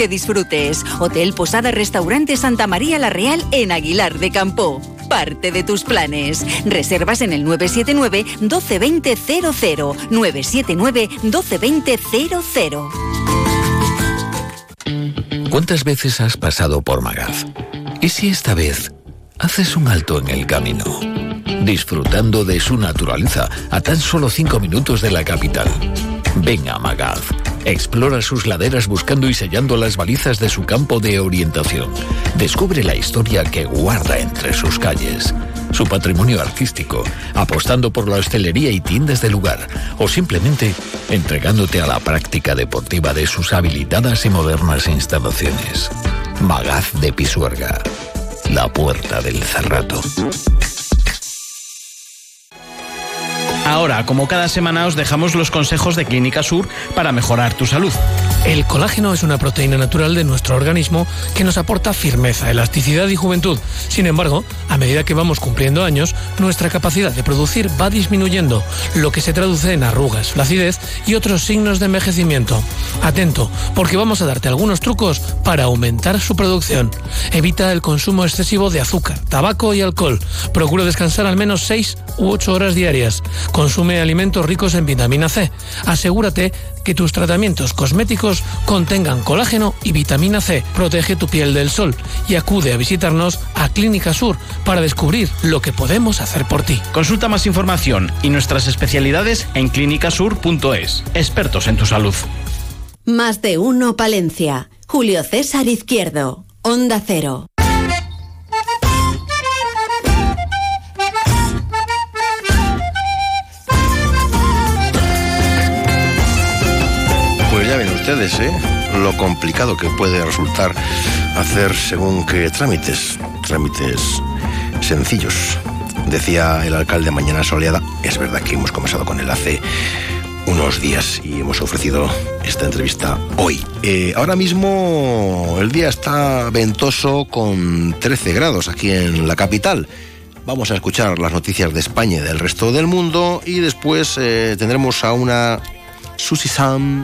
disfrutes. Hotel Posada Restaurante Santa María La Real en Aguilar de Campo. Parte de tus planes. Reservas en el 979 1220 00 979 1220 00. ¿Cuántas veces has pasado por Magaz? ¿Y si esta vez haces un alto en el camino? Disfrutando de su naturaleza a tan solo 5 minutos de la capital. Ven a Magaz Explora sus laderas buscando y sellando las balizas de su campo de orientación. Descubre la historia que guarda entre sus calles, su patrimonio artístico, apostando por la hostelería y tiendas del lugar, o simplemente entregándote a la práctica deportiva de sus habilitadas y modernas instalaciones. Magaz de Pisuerga, la puerta del Cerrato. Ahora, como cada semana, os dejamos los consejos de Clínica Sur para mejorar tu salud. El colágeno es una proteína natural de nuestro organismo que nos aporta firmeza, elasticidad y juventud. Sin embargo, a medida que vamos cumpliendo años, nuestra capacidad de producir va disminuyendo, lo que se traduce en arrugas, flacidez y otros signos de envejecimiento. Atento, porque vamos a darte algunos trucos para aumentar su producción. Evita el consumo excesivo de azúcar, tabaco y alcohol. Procura descansar al menos 6 u 8 horas diarias. Consume alimentos ricos en vitamina C. Asegúrate que tus tratamientos cosméticos contengan colágeno y vitamina C. Protege tu piel del sol y acude a visitarnos a Clínica Sur para descubrir lo que podemos hacer por ti. Consulta más información y nuestras especialidades en clínicasur.es. Expertos en tu salud. Más de uno Palencia. Julio César Izquierdo. Onda Cero. Ustedes, ¿eh? Lo complicado que puede resultar hacer según qué trámites, trámites sencillos. Decía el alcalde Mañana Soleada, es verdad que hemos comenzado con él hace unos días y hemos ofrecido esta entrevista hoy. Eh, ahora mismo el día está ventoso con 13 grados aquí en la capital. Vamos a escuchar las noticias de España y del resto del mundo y después eh, tendremos a una Susi Sam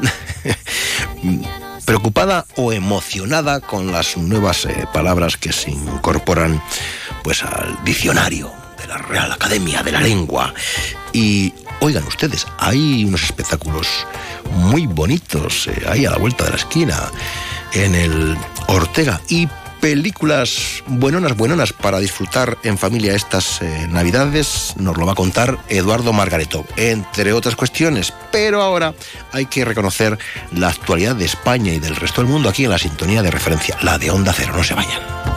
preocupada o emocionada con las nuevas eh, palabras que se incorporan pues al diccionario de la Real Academia de la Lengua. Y oigan ustedes, hay unos espectáculos muy bonitos eh, ahí a la vuelta de la esquina en el Ortega y películas buenonas, buenonas para disfrutar en familia estas eh, navidades, nos lo va a contar Eduardo Margareto, entre otras cuestiones. Pero ahora hay que reconocer la actualidad de España y del resto del mundo aquí en la sintonía de referencia, la de Onda Cero, no se vayan.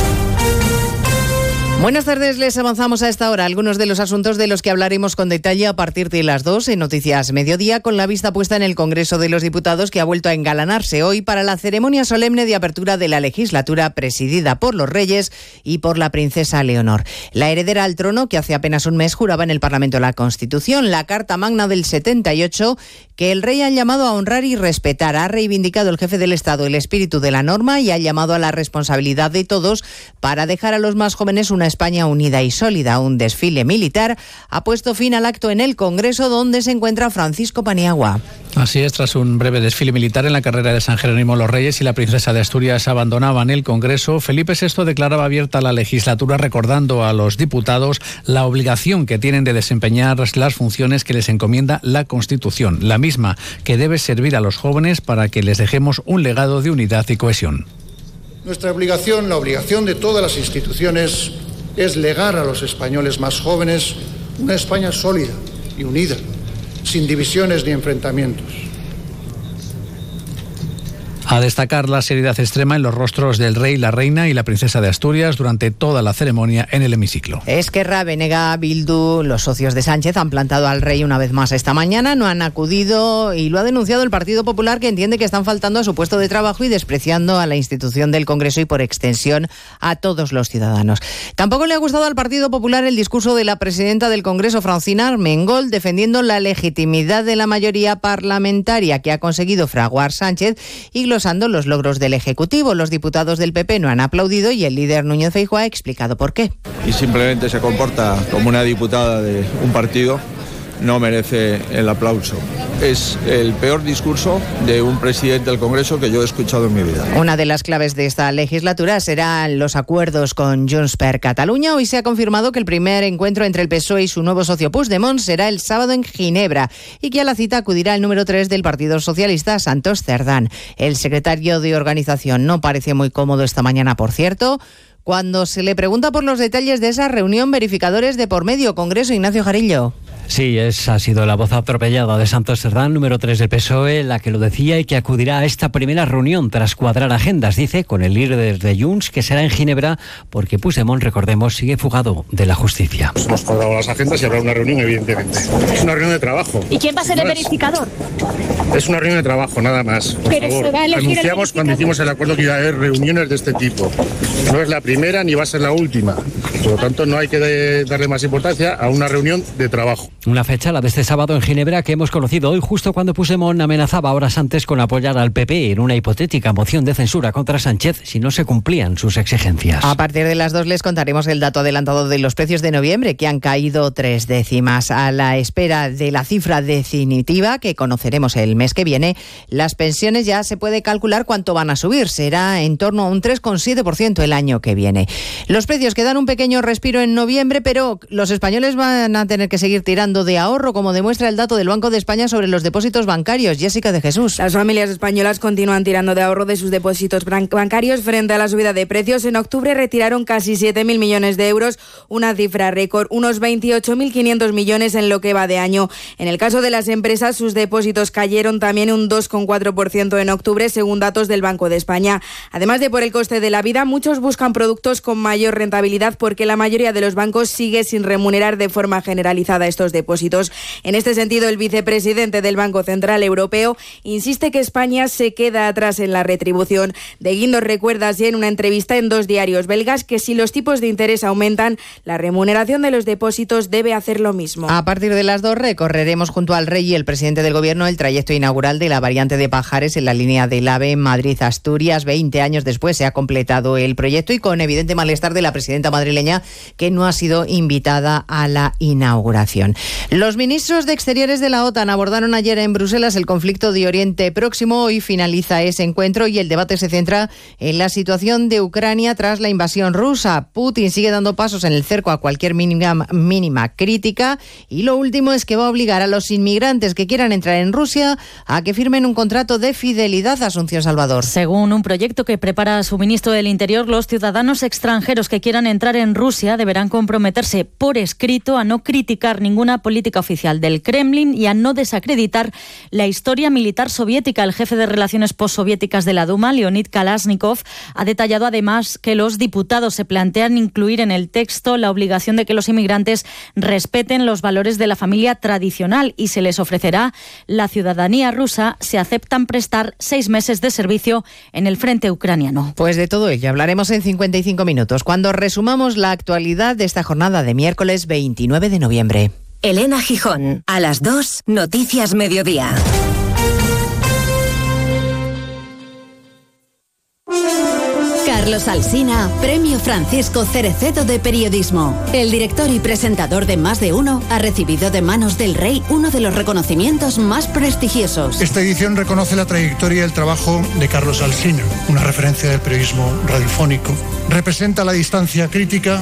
Buenas tardes, les avanzamos a esta hora algunos de los asuntos de los que hablaremos con detalle a partir de las 2 en Noticias Mediodía, con la vista puesta en el Congreso de los Diputados que ha vuelto a engalanarse hoy para la ceremonia solemne de apertura de la legislatura presidida por los reyes y por la princesa Leonor. La heredera al trono, que hace apenas un mes juraba en el Parlamento la Constitución, la Carta Magna del 78, que el rey ha llamado a honrar y respetar. Ha reivindicado el jefe del Estado el espíritu de la norma y ha llamado a la responsabilidad de todos para dejar a los más jóvenes una España unida y sólida. Un desfile militar ha puesto fin al acto en el Congreso donde se encuentra Francisco Paniagua. Así es, tras un breve desfile militar en la carrera de San Jerónimo los Reyes y la princesa de Asturias abandonaban el Congreso, Felipe VI declaraba abierta la legislatura recordando a los diputados la obligación que tienen de desempeñar las funciones que les encomienda la Constitución, la misma que debe servir a los jóvenes para que les dejemos un legado de unidad y cohesión. Nuestra obligación, la obligación de todas las instituciones, es legar a los españoles más jóvenes una España sólida y unida, sin divisiones ni enfrentamientos. A destacar la seriedad extrema en los rostros del rey, la reina y la princesa de Asturias durante toda la ceremonia en el hemiciclo. Esquerra, Venega, Bildu, los socios de Sánchez han plantado al rey una vez más esta mañana, no han acudido y lo ha denunciado el Partido Popular que entiende que están faltando a su puesto de trabajo y despreciando a la institución del Congreso y por extensión a todos los ciudadanos. Tampoco le ha gustado al Partido Popular el discurso de la presidenta del Congreso, Francina Armengol, defendiendo la legitimidad de la mayoría parlamentaria que ha conseguido fraguar Sánchez y los logros del Ejecutivo. Los diputados del PP no han aplaudido y el líder Núñez Feijóo ha explicado por qué. Y simplemente se comporta como una diputada de un partido no merece el aplauso. Es el peor discurso de un presidente del Congreso que yo he escuchado en mi vida. Una de las claves de esta legislatura serán los acuerdos con Junts per Cataluña. Hoy se ha confirmado que el primer encuentro entre el PSOE y su nuevo socio Puigdemont será el sábado en Ginebra y que a la cita acudirá el número 3 del Partido Socialista, Santos Cerdán. El secretario de organización no parece muy cómodo esta mañana, por cierto. Cuando se le pregunta por los detalles de esa reunión, verificadores de por medio, Congreso Ignacio Jarillo. Sí, esa ha sido la voz atropellada de Santos Cerdán, número 3 del PSOE, la que lo decía y que acudirá a esta primera reunión tras cuadrar agendas, dice, con el líder de Junts, que será en Ginebra, porque Puigdemont, recordemos, sigue fugado de la justicia. Hemos cuadrado las agendas y habrá una reunión, evidentemente. Es una reunión de trabajo. ¿Y quién va a ser el verificador? Es una reunión de trabajo, nada más. Por Pero favor. se va a Anunciamos cuando hicimos el acuerdo que iba a haber reuniones de este tipo. No es la primera ni va a ser la última. Por lo tanto, no hay que darle más importancia a una reunión de trabajo. Una fecha, la de este sábado en Ginebra, que hemos conocido hoy justo cuando Puigdemont amenazaba horas antes con apoyar al PP en una hipotética moción de censura contra Sánchez si no se cumplían sus exigencias. A partir de las dos les contaremos el dato adelantado de los precios de noviembre, que han caído tres décimas. A la espera de la cifra definitiva, que conoceremos el mes que viene, las pensiones ya se puede calcular cuánto van a subir. Será en torno a un 3,7% el año que viene. Los precios que dan un pequeño respiro en noviembre, pero los españoles van a tener que seguir tirando de ahorro, como demuestra el dato del Banco de España sobre los depósitos bancarios. Jessica de Jesús. Las familias españolas continúan tirando de ahorro de sus depósitos bancarios frente a la subida de precios. En octubre retiraron casi 7.000 millones de euros, una cifra récord, unos 28.500 millones en lo que va de año. En el caso de las empresas, sus depósitos cayeron también un 2,4% en octubre, según datos del Banco de España. Además de por el coste de la vida, muchos buscan productos con mayor rentabilidad porque la mayoría de los bancos sigue sin remunerar de forma generalizada estos depósitos. En este sentido, el vicepresidente del Banco Central Europeo insiste que España se queda atrás en la retribución. De Guindos recuerda así en una entrevista en dos diarios belgas que si los tipos de interés aumentan, la remuneración de los depósitos debe hacer lo mismo. A partir de las dos recorreremos junto al rey y el presidente del gobierno el trayecto inaugural de la variante de Pajares en la línea del AVE Madrid-Asturias. Veinte años después se ha completado el proyecto y con evidente malestar de la presidenta madrileña que no ha sido invitada a la inauguración. Los ministros de Exteriores de la OTAN abordaron ayer en Bruselas el conflicto de Oriente Próximo. Hoy finaliza ese encuentro y el debate se centra en la situación de Ucrania tras la invasión rusa. Putin sigue dando pasos en el cerco a cualquier mínima, crítica y lo último es que va a obligar a los inmigrantes que quieran entrar en Rusia a que firmen un contrato de fidelidad a Asunción Salvador. Según un proyecto que prepara su ministro del Interior, los ciudadanos extranjeros que quieran entrar en Rusia deberán comprometerse por escrito a no criticar ninguna política oficial del Kremlin y a no desacreditar la historia militar soviética. El jefe de relaciones postsoviéticas de la Duma, Leonid Kalashnikov, ha detallado además que los diputados se plantean incluir en el texto la obligación de que los inmigrantes respeten los valores de la familia tradicional y se les ofrecerá la ciudadanía rusa si aceptan prestar seis meses de servicio en el frente ucraniano. Pues de todo ello hablaremos en 55 minutos, cuando resumamos la actualidad de esta jornada de miércoles 29 de noviembre. Elena Gijón, a las 2, Noticias Mediodía. Carlos Alsina, Premio Francisco Cerecedo de Periodismo. El director y presentador de Más de Uno ha recibido de manos del rey uno de los reconocimientos más prestigiosos. Esta edición reconoce la trayectoria y el trabajo de Carlos Alsina, una referencia del periodismo radiofónico. Representa la distancia crítica,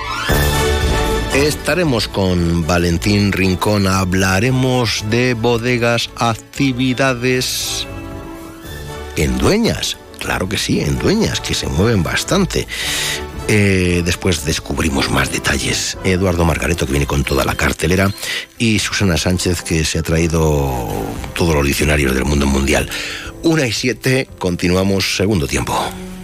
Estaremos con Valentín Rincón, hablaremos de bodegas, actividades en dueñas, claro que sí, en dueñas, que se mueven bastante. Eh, después descubrimos más detalles. Eduardo Margareto, que viene con toda la cartelera, y Susana Sánchez, que se ha traído todos los diccionarios del mundo mundial. Una y siete, continuamos segundo tiempo.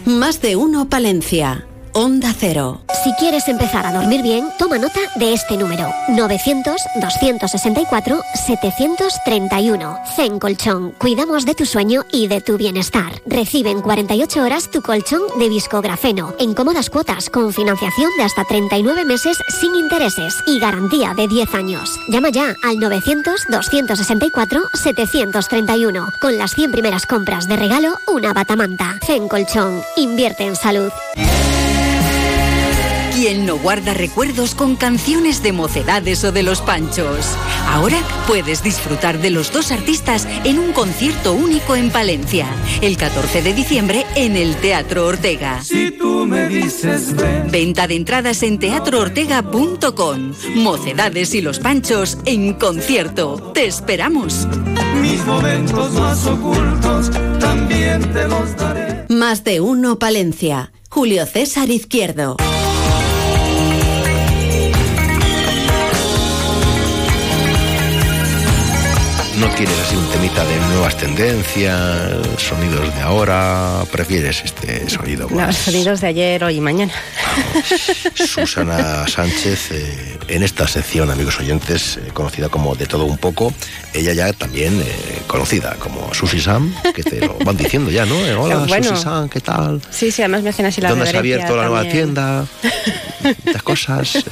Más de uno, Palencia. Onda Cero. Si quieres empezar a dormir bien, toma nota de este número. 900-264-731. Zen Colchón. Cuidamos de tu sueño y de tu bienestar. Recibe en 48 horas tu colchón de viscografeno. En cómodas cuotas, con financiación de hasta 39 meses sin intereses y garantía de 10 años. Llama ya al 900-264-731. Con las 100 primeras compras de regalo, una batamanta. Zen Colchón. Invierte en salud. ¿Quién no guarda recuerdos con canciones de mocedades o de los panchos? Ahora puedes disfrutar de los dos artistas en un concierto único en Palencia, el 14 de diciembre en el Teatro Ortega. Si tú me dices ven. Venta de entradas en teatroortega.com. Mocedades y los panchos en concierto. Te esperamos. Mis momentos más ocultos también te los daré. Más de uno, Palencia. Julio César Izquierdo. ¿No quieres así un temita de nuevas tendencias, sonidos de ahora? ¿Prefieres este sonido Los sonidos de ayer, hoy y mañana. Susana Sánchez, eh, en esta sección, amigos oyentes, eh, conocida como De Todo Un Poco, ella ya también eh, conocida como Susi Sam, que te lo van diciendo ya, ¿no? Eh, Hola, Bueno. Susi Sam, ¿qué tal? Sí, sí, además me hacen así la ¿Dónde has abierto la nueva tienda? Estas cosas.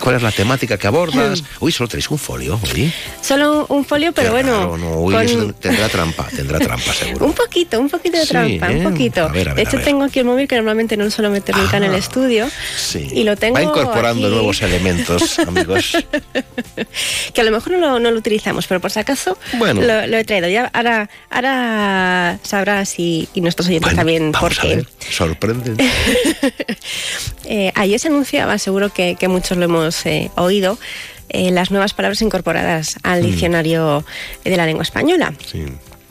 ¿Cuál es la temática que abordas? Uy, solo tenéis un folio, hoy. Solo un folio, pero bueno. Claro, no, uy, con- eso tendrá trampa, tendrá trampa seguro. Un poquito, un poquito de Sí, trampa, ¿eh? un poquito. A ver, a ver, de hecho, tengo aquí el móvil que normalmente no lo suelo meter nunca en el estudio. Sí. Y lo tengo Va incorporando aquí. nuevos elementos, amigos. Que a lo mejor no lo, no lo utilizamos, pero por si acaso Bueno. lo, lo he traído. Ya ahora, ahora sabrás y, y nuestros oyentes también por qué. ver, sorprende. Eh, ayer se anunciaba, seguro que, que muchos lo hemos eh, oído, eh, las nuevas palabras incorporadas al Mm. diccionario de la lengua española. Sí.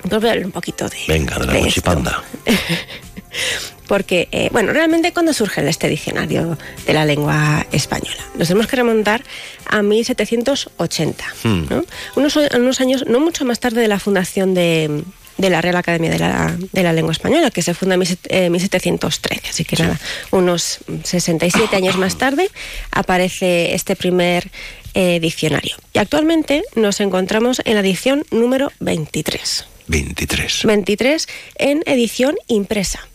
Entonces voy a hablar un poquito de, Venga, de la de mochipanda. porque, eh, bueno, realmente cuando surge este diccionario de la lengua española, nos tenemos que remontar a 1780, Hmm. ¿no? unos, unos años, no mucho más tarde de la fundación de, de la Real Academia de la, de la Lengua Española, que se funda en 1713. Así que nada, unos 67 años más tarde aparece este primer eh, diccionario. Y actualmente nos encontramos en la edición número 23. 23. 23 en edición impresa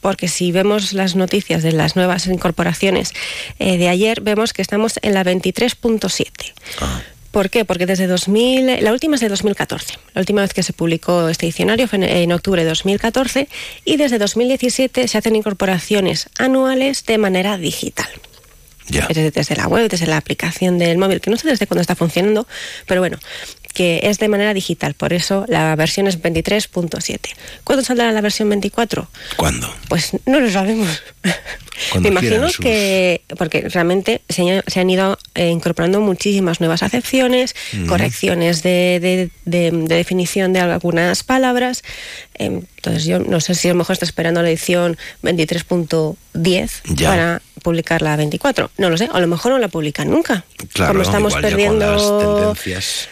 porque si vemos las noticias de las nuevas incorporaciones eh, de ayer, vemos que estamos en la 23.7. Ah. ¿Por qué? Porque desde 2000, la última es de 2014. La última vez que se publicó este diccionario fue en, en octubre de 2014 y desde 2017 se hacen incorporaciones anuales de manera digital. Es decir, desde la web, desde la aplicación del móvil, que no sé desde cuándo está funcionando, pero bueno, que es de manera digital. Por eso la versión es 23.7. ¿Cuándo saldrá la versión 24? ¿Cuándo? Pues no lo sabemos. Me imagino que, porque realmente se, han- se han ido eh, incorporando muchísimas nuevas acepciones, Ujú. correcciones de, de- de- de definición de algunas palabras. Eh, Entonces yo no sé si a lo mejor está esperando la edición 23.10 Ya. para publicar la 24. No lo sé, a lo mejor no la publican nunca. Claro, Como estamos igual ya perdiendo... con las tendencias.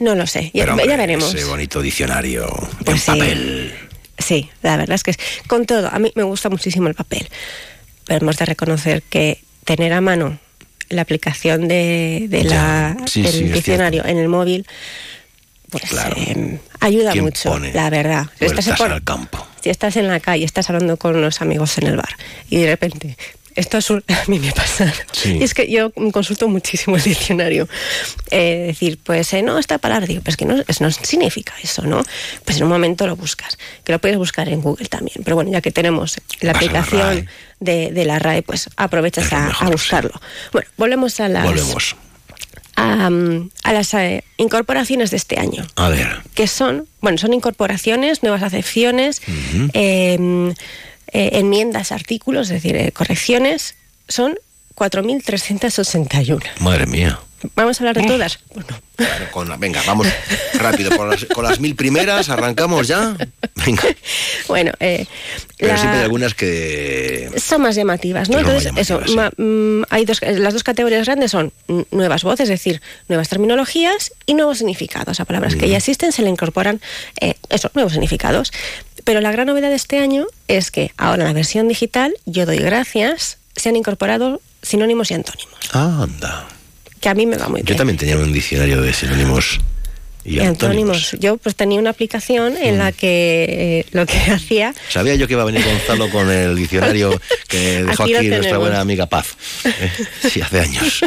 No lo sé, ya, Pero, hombre, ya veremos. Ese bonito diccionario Pues en sí. papel. Sí, la verdad es que es, con todo, a mí me gusta muchísimo el papel, pero hemos de reconocer que tener a mano la aplicación de, de la, sí, del sí, diccionario en el móvil, pues eh, ayuda ¿Quién mucho, la verdad. Estás por- si estás en la calle, estás hablando con unos amigos en el bar y de repente esto es un- a mí me pasa. Sí. Y es que yo consulto muchísimo el diccionario. Eh, decir, pues eh, no, esta palabra, digo, pues que no, es- no significa eso, ¿no? Pues en un momento lo buscas, que lo puedes buscar en Google también. Pero bueno, ya que tenemos la Vas a la aplicación de, de la RAE, pues aprovechas a, a buscarlo. Bueno, volvemos a las, Volvemos. A, mm, a las eh, incorporaciones de este año A ver. que son, bueno, son incorporaciones, nuevas acepciones, eh, eh, enmiendas, artículos, es decir, eh, correcciones, son 4.381. Madre mía. ¿Vamos a hablar de todas? Claro, con la- venga, vamos rápido. Con las, con las mil primeras arrancamos ya. Venga. Bueno, eh, Pero la- siempre hay algunas que. son más llamativas, ¿no? Entonces, llamativas, eso, ma- mm, hay dos, eh, las dos categorías grandes son mm, nuevas voces, es decir, nuevas terminologías y nuevos significados. A palabras que ya existen se le incorporan, eh, eso, nuevos significados. Pero la gran novedad de este año es que ahora en la versión digital, yo doy gracias, se han incorporado sinónimos y antónimos, Ah, anda. que a mí me va muy Yo bien. también tenía un diccionario de sinónimos y antónimos. Yo pues tenía una aplicación en la que eh, lo que hacía Sabía yo que iba a venir Gonzalo con el diccionario que dejó Aquí nuestra buena amiga Paz. Eh, Sí, hace años.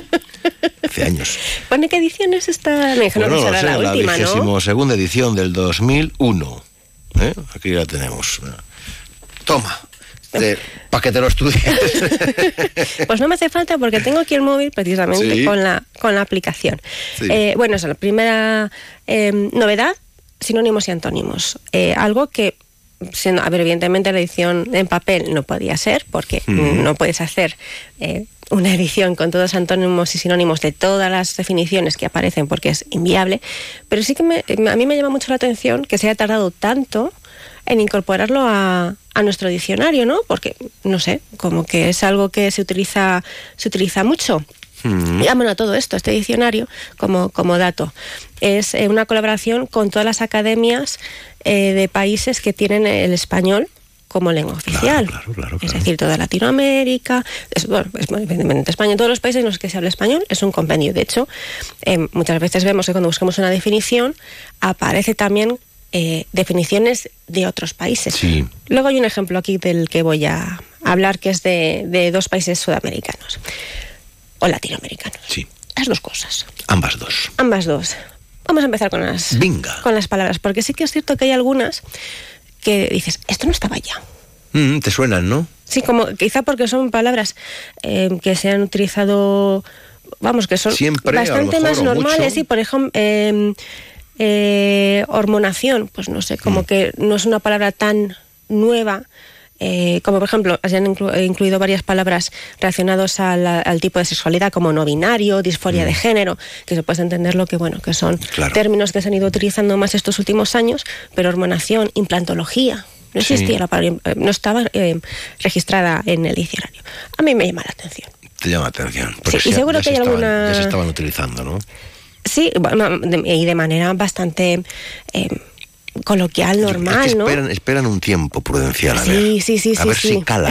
Hace años. ¿Pone qué edición es esta? Me dijeron Bueno, que no lo será sé, la la última, ¿no? segunda edición del 2001. ¿Eh? Aquí la tenemos. Toma. Para que te lo estudies. Pues no me hace falta porque tengo aquí el móvil precisamente Sí. con, la, con la aplicación. Sí. Eh, bueno, eso, la primera eh, novedad, sinónimos y antónimos. Eh, algo que, siendo, a ver, evidentemente la edición en papel no podía ser porque Mm. no puedes hacer eh, una edición con todos los antónimos y sinónimos de todas las definiciones que aparecen porque es inviable, pero sí que me- a mí me llama mucho la atención que se haya tardado tanto en incorporarlo a, a nuestro diccionario, ¿no? Porque, no sé, como que es algo que se utiliza, se utiliza mucho. Mm. Ah, bueno, todo esto, este diccionario, como, como dato, es eh, una colaboración con todas las academias eh, de países que tienen el español como lengua oficial. Es decir, toda Latinoamérica, es, bueno, evidentemente España, todos los países en los que se habla español es un compendio. De hecho, eh, muchas veces vemos que cuando buscamos una definición aparece también eh, definiciones de otros países. Sí. Luego hay un ejemplo aquí del que voy a hablar, que es de, de dos países sudamericanos o latinoamericanos. Sí. Las dos cosas. Ambas dos. Ambas dos. Vamos a empezar con las, Venga. con las palabras, porque sí que es cierto que hay algunas que dices, esto no estaba ya. Mm, te suenan, ¿no? Sí, como quizá porque son palabras eh, que se han utilizado, vamos, que son Siempre, bastante más normales. mucho. Sí, por ejemplo, eh, eh, hormonación, pues no sé, Mm. como que no es una palabra tan nueva. eh, como por ejemplo, se han inclu- incluido varias palabras relacionadas al, al tipo de sexualidad, como no binario, disforia de género, que se puede entender lo que bueno, que son Mm. Claro. términos que se han ido utilizando más estos últimos años, pero hormonación, implantología, no Sí. existía la palabra, eh, no estaba eh, registrada en el diccionario. A mí me llama la atención. Te llama la atención. porque Sí, y seguro ya que hay estaban- alguna- Ya se estaban utilizando, ¿no? Sí, bueno, y de manera bastante eh, coloquial normal, Es que ¿no? esperan, esperan un tiempo prudencial, a ver. Sí, sí, sí, a sí, ver sí. si cala,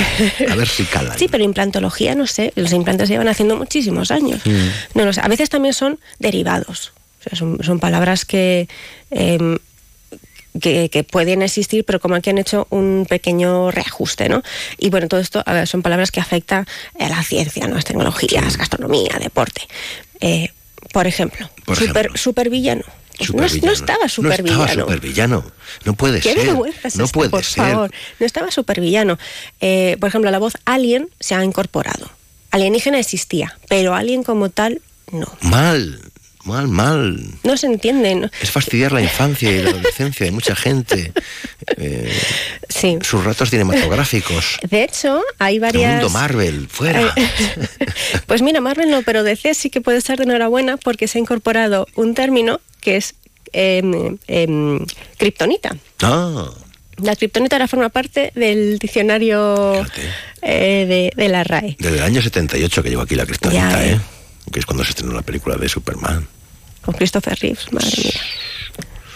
a ver si cala. Sí, pero implantología, no sé, los implantes se llevan haciendo muchísimos años. Mm. No lo sé. A veces también son derivados. O sea, son, son palabras que, em, que, que pueden existir, pero como aquí han hecho un pequeño reajuste, ¿no? Y bueno, todo esto a ver, son palabras que afectan a la ciencia, ¿no? las tecnologías, gastronomía, deporte. Eh, por ejemplo, Por super, ejemplo. supervillano. Pues no, no estaba No supervillano. estaba supervillano. No puede Qué ser. es no esta, puede por ser. favor. No estaba supervillano. Eh, por ejemplo, la voz alien se ha incorporado. Alienígena existía, pero alien como tal, no. Mal, mal, mal. No se entiende. ¿no? Es fastidiar la infancia y la adolescencia de mucha gente. Eh, Sí. sus ratos cinematográficos. De hecho, hay El varias... mundo Marvel, fuera. Pues mira, Marvel no, pero DC sí que puede estar de enhorabuena porque se ha incorporado un término que es em, kriptonita. Ah, La kriptonita ahora forma parte del diccionario eh, de, de la RAE. desde el año 78 que llegó aquí la cristalita, Ya, ¿eh? Que es cuando se estrenó la película de Superman. Con Christopher Reeves, madre mía.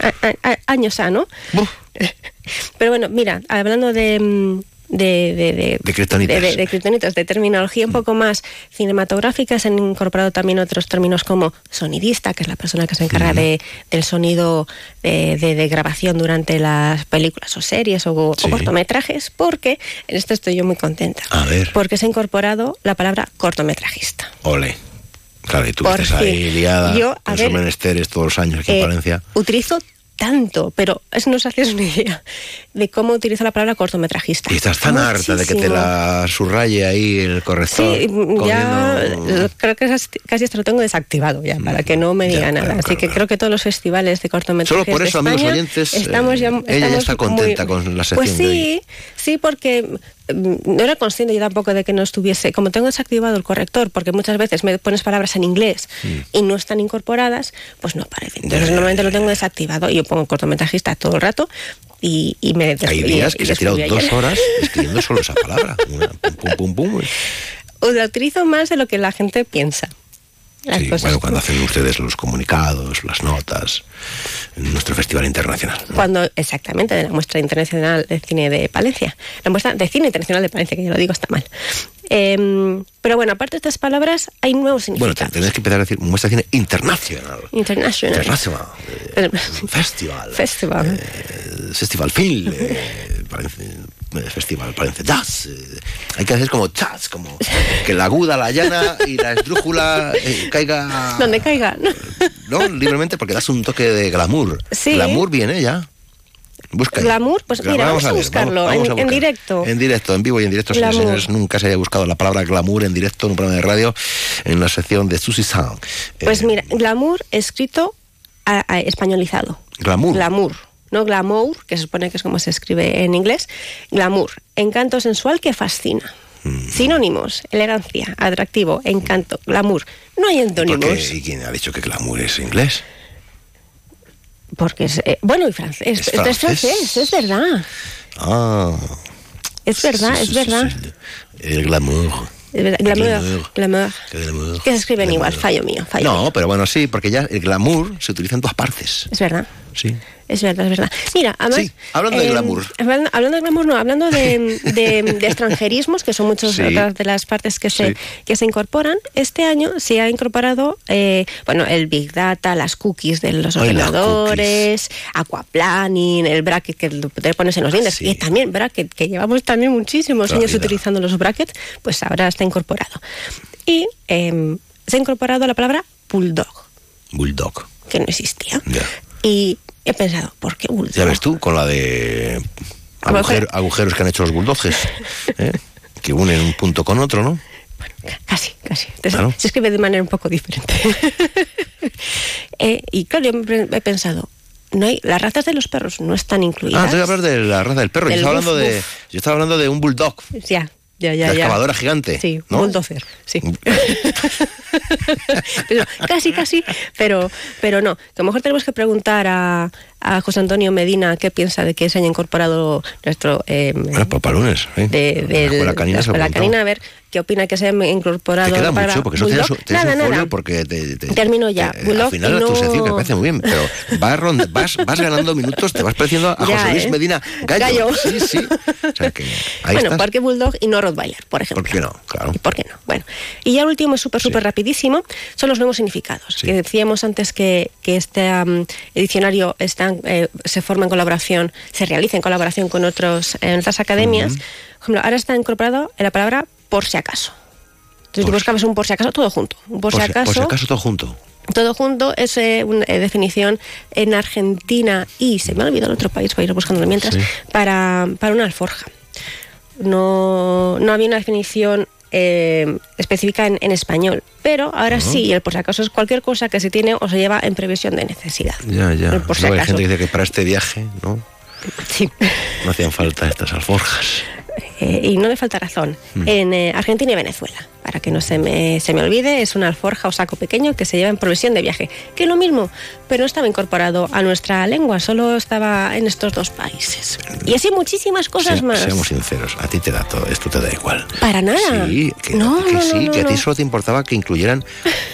A- a- a- años A, ¿no? Pero bueno, mira, hablando de... mm, De, de, de, De de- terminología un poco más cinematográfica, se han incorporado también otros términos como sonidista, que es la persona que se encarga de, del sonido de, de- de grabación durante las películas o series o, o cortometrajes, porque en esto estoy yo muy contenta. A ver, Porque se ha incorporado la palabra cortometrajista. ole. Claro, y tú estás ahí liada Yo, a ver, menesteres todos los años aquí en Eh, Valencia. Utilizo tanto, pero eso no os hacéis una idea de cómo utilizo la palabra cortometrajista. Y estás tan harta de que te la subraye ahí el corrector. Sí, mm, ya creo que casi- hasta lo tengo desactivado ya, para que no me diga nada. Así que creo que todos los festivales de cortometrajes Solo por de eso, amigos España oyentes, estamos ya, eh, ella ya está contenta muy- con la sección Pues de sí, sí, porque mm, no era consciente yo tampoco de que no estuviese, como tengo desactivado el corrector, porque muchas veces me pones palabras en inglés y no están incorporadas, pues no aparece. Entonces normalmente lo tengo desactivado y yo pongo cortometrajista todo el rato y, y me Hay y- días que y se ha tirado dos ayer. horas escribiendo solo esa palabra. Una, pum, pum, pum, pum. O la utilizo más de lo que la gente piensa. Las Sí, cosas. bueno, cuando hacen ustedes los comunicados, las notas, en nuestro festival internacional. Cuando, exactamente, de la muestra internacional de cine de Palencia. La muestra de cine internacional de Palencia, que yo lo digo, está mal. Em, pero bueno, aparte de estas palabras, hay nuevos Bueno, significados. te- tenés que empezar a decir muestra de cine internacional. International. Internacional. Pero- Festival. Festival. eh, Festival Film. eh, Festival parece jazz. eh, hay que hacer como jazz, como que la aguda, la llana y la esdrújula eh, caiga Donde caiga. ¿no? libremente porque das un toque de glamour. Sí. Glamour viene ya. Busca. Glamour, pues mira, vamos a ver, buscarlo vamos- vamos en- a en buscar. directo. En directo, en vivo y en directo, señores señores. Nunca se haya buscado la palabra glamour en directo en un programa de radio en la sección de Susie Sound. Pues mira, glamour escrito a- a- españolizado. Glamour. Glamour. No glamour, que se supone que es como se escribe en inglés. Glamour. Encanto sensual que fascina. Mm. Sinónimos, elegancia, atractivo, encanto, glamour. No hay ¿Por antónimos. qué? ¿Y quién ha dicho que glamour es inglés? Porque es, eh, bueno, y francés. Es Esto es francés. es verdad. Ah, Es verdad, es verdad. el glamour. Verdad. Glamour, Glamour. glamour. Qué glamour. Que se escriben igual, fallo mío, fallo mío. No, pero bueno, sí, porque ya el glamour se utiliza en todas partes. Es verdad. Sí. Es verdad, es verdad. Mira, además, Sí, hablando de eh, glamour. Hablando, hablando de glamour, no, hablando de, de- de extranjerismos, que son muchas Sí. otras de las partes que se, Sí. que se incorporan, este año se ha incorporado, eh, bueno, el Big Data, las cookies de los las ordenadores, aquaplaning, el bracket que te pones en los dientes, y también bracket, que llevamos también muchísimos años utilizando los brackets, pues ahora está incorporado. Y em, se ha incorporado la palabra bulldog, Bulldog. que no existía. Y he pensado, ¿por qué bulldog? Ya ves tú, con la de agujer- agujeros que han hecho los bulldogs, ¿eh? que unen un punto con otro, ¿no? Casi, casi. Entonces, Claro. Se escribe de manera un poco diferente. Eh, y claro, yo me- he pensado, no hay, las razas de los perros no están incluidas. Ah, tengo que hablar de la raza del perro. Yo estaba, hablando de, yo estaba hablando de un bulldog, Ya, ya, ya. la ya. excavadora gigante. Sí, ¿no? bulldozer, sí. Pero casi, casi, pero, pero no. Que a lo mejor tenemos que preguntar a, a José Antonio Medina qué piensa de que se haya incorporado nuestro... Eh, bueno, papalunes, ¿eh? de, de, la escuela canina, la escuela canina, a ver qué opina que se haya incorporado Te queda para mucho, porque eso tienes, Bulldog. tienes nada, un folio nada. porque te, te- Termino ya. te- Bulldog al final y es tu no- sección, que me parece muy bien, pero vas, vas, vas ganando minutos, te vas pareciendo a Ya, José Luis ¿eh? Medina Gallo. Gallo. Sí, sí. O sea que ahí bueno, estás. Parque Bulldog y no Rottweiler, por ejemplo. ¿Por qué no? Claro. ¿Por qué no? Bueno, y ya el último, súper, súper rapidísimo, son los nuevos significados. Que decíamos antes que, que este am, diccionario está, eh, se forma en colaboración, se realiza en colaboración con otros, en otras academias. Por ejemplo, ahora está incorporado la palabra por si acaso. Entonces, Por tú buscabas un por si acaso, todo junto. Un por, si acaso. por si acaso todo junto. Todo junto es eh, una eh, definición en Argentina y se me ha olvidado el otro país, voy a ir buscándolo mientras, Sí. para, para una alforja. No, no había una definición eh, específica en, en español, pero ahora sí, el por si acaso es cualquier cosa que se tiene o se lleva en previsión de necesidad. Ya, ya. El por si hay acaso. gente que dice que para este viaje, ¿no? Sí. No hacían falta estas alforjas. Eh, y no me falta razón. Mm. En eh, Argentina y Venezuela, para que no se me, se me olvide, es una alforja o saco pequeño que se lleva en provisión de viaje, que es lo mismo, pero no estaba incorporado a nuestra lengua, solo estaba en estos dos países. Y así muchísimas cosas Se- más. Seamos sinceros, a ti te da todo, esto te da igual. Para nada. Sí, que, no, que no, sí, no, que a ti solo te importaba que incluyeran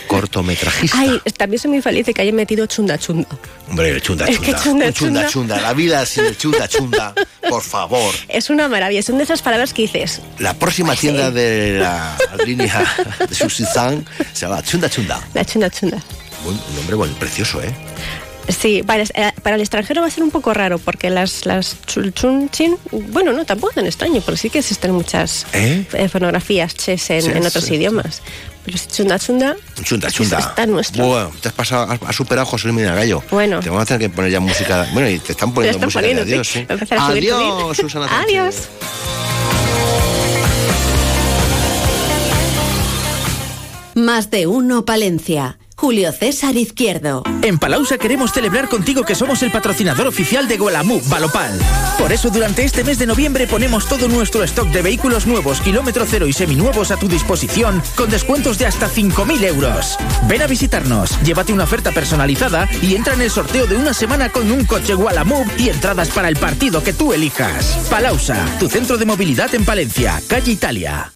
cortometrajistas. Ay, también soy muy feliz de que hayan metido chunda chunda. Hombre, el chunda Es que chunda. chunda, un chunda chunda. chunda. La vida sin el chunda chunda. Por favor. Es una maravilla, son de esas palabras que dices. La próxima tienda de la línea de Susizan se llama Chunda Chunda. La chunda chunda. Un nombre bueno, precioso, ¿eh? Sí, para, eh, para el extranjero va a ser un poco raro porque las, las chun chin, bueno, no, tampoco es tan extraño, porque sí que existen muchas ¿Eh? eh, fonografías ches en, Sí, en otros sí. idiomas. Pero si chunda chunda, Chunda chunda. está nuestro. Bueno, te has pasado, has, superado a José Luis Gallo. Bueno. Te vamos a tener que poner ya música. Bueno, y te están Te poniendo están música poniendo, de adiós, sí. Va a Adiós, subir. Susana Sánchez. Adiós. Más de uno Palencia. Julio César Izquierdo. En Palausa queremos celebrar contigo que somos el patrocinador oficial de Gualamú, Balopal. Por eso durante este mes de noviembre ponemos todo nuestro stock de vehículos nuevos, kilómetro cero y seminuevos a tu disposición con descuentos de hasta 5.000 euros. Ven a visitarnos, llévate una oferta personalizada y entra en el sorteo de una semana con un coche Gualamú y entradas para el partido que tú elijas. Palausa, tu centro de movilidad en Palencia, calle Italia.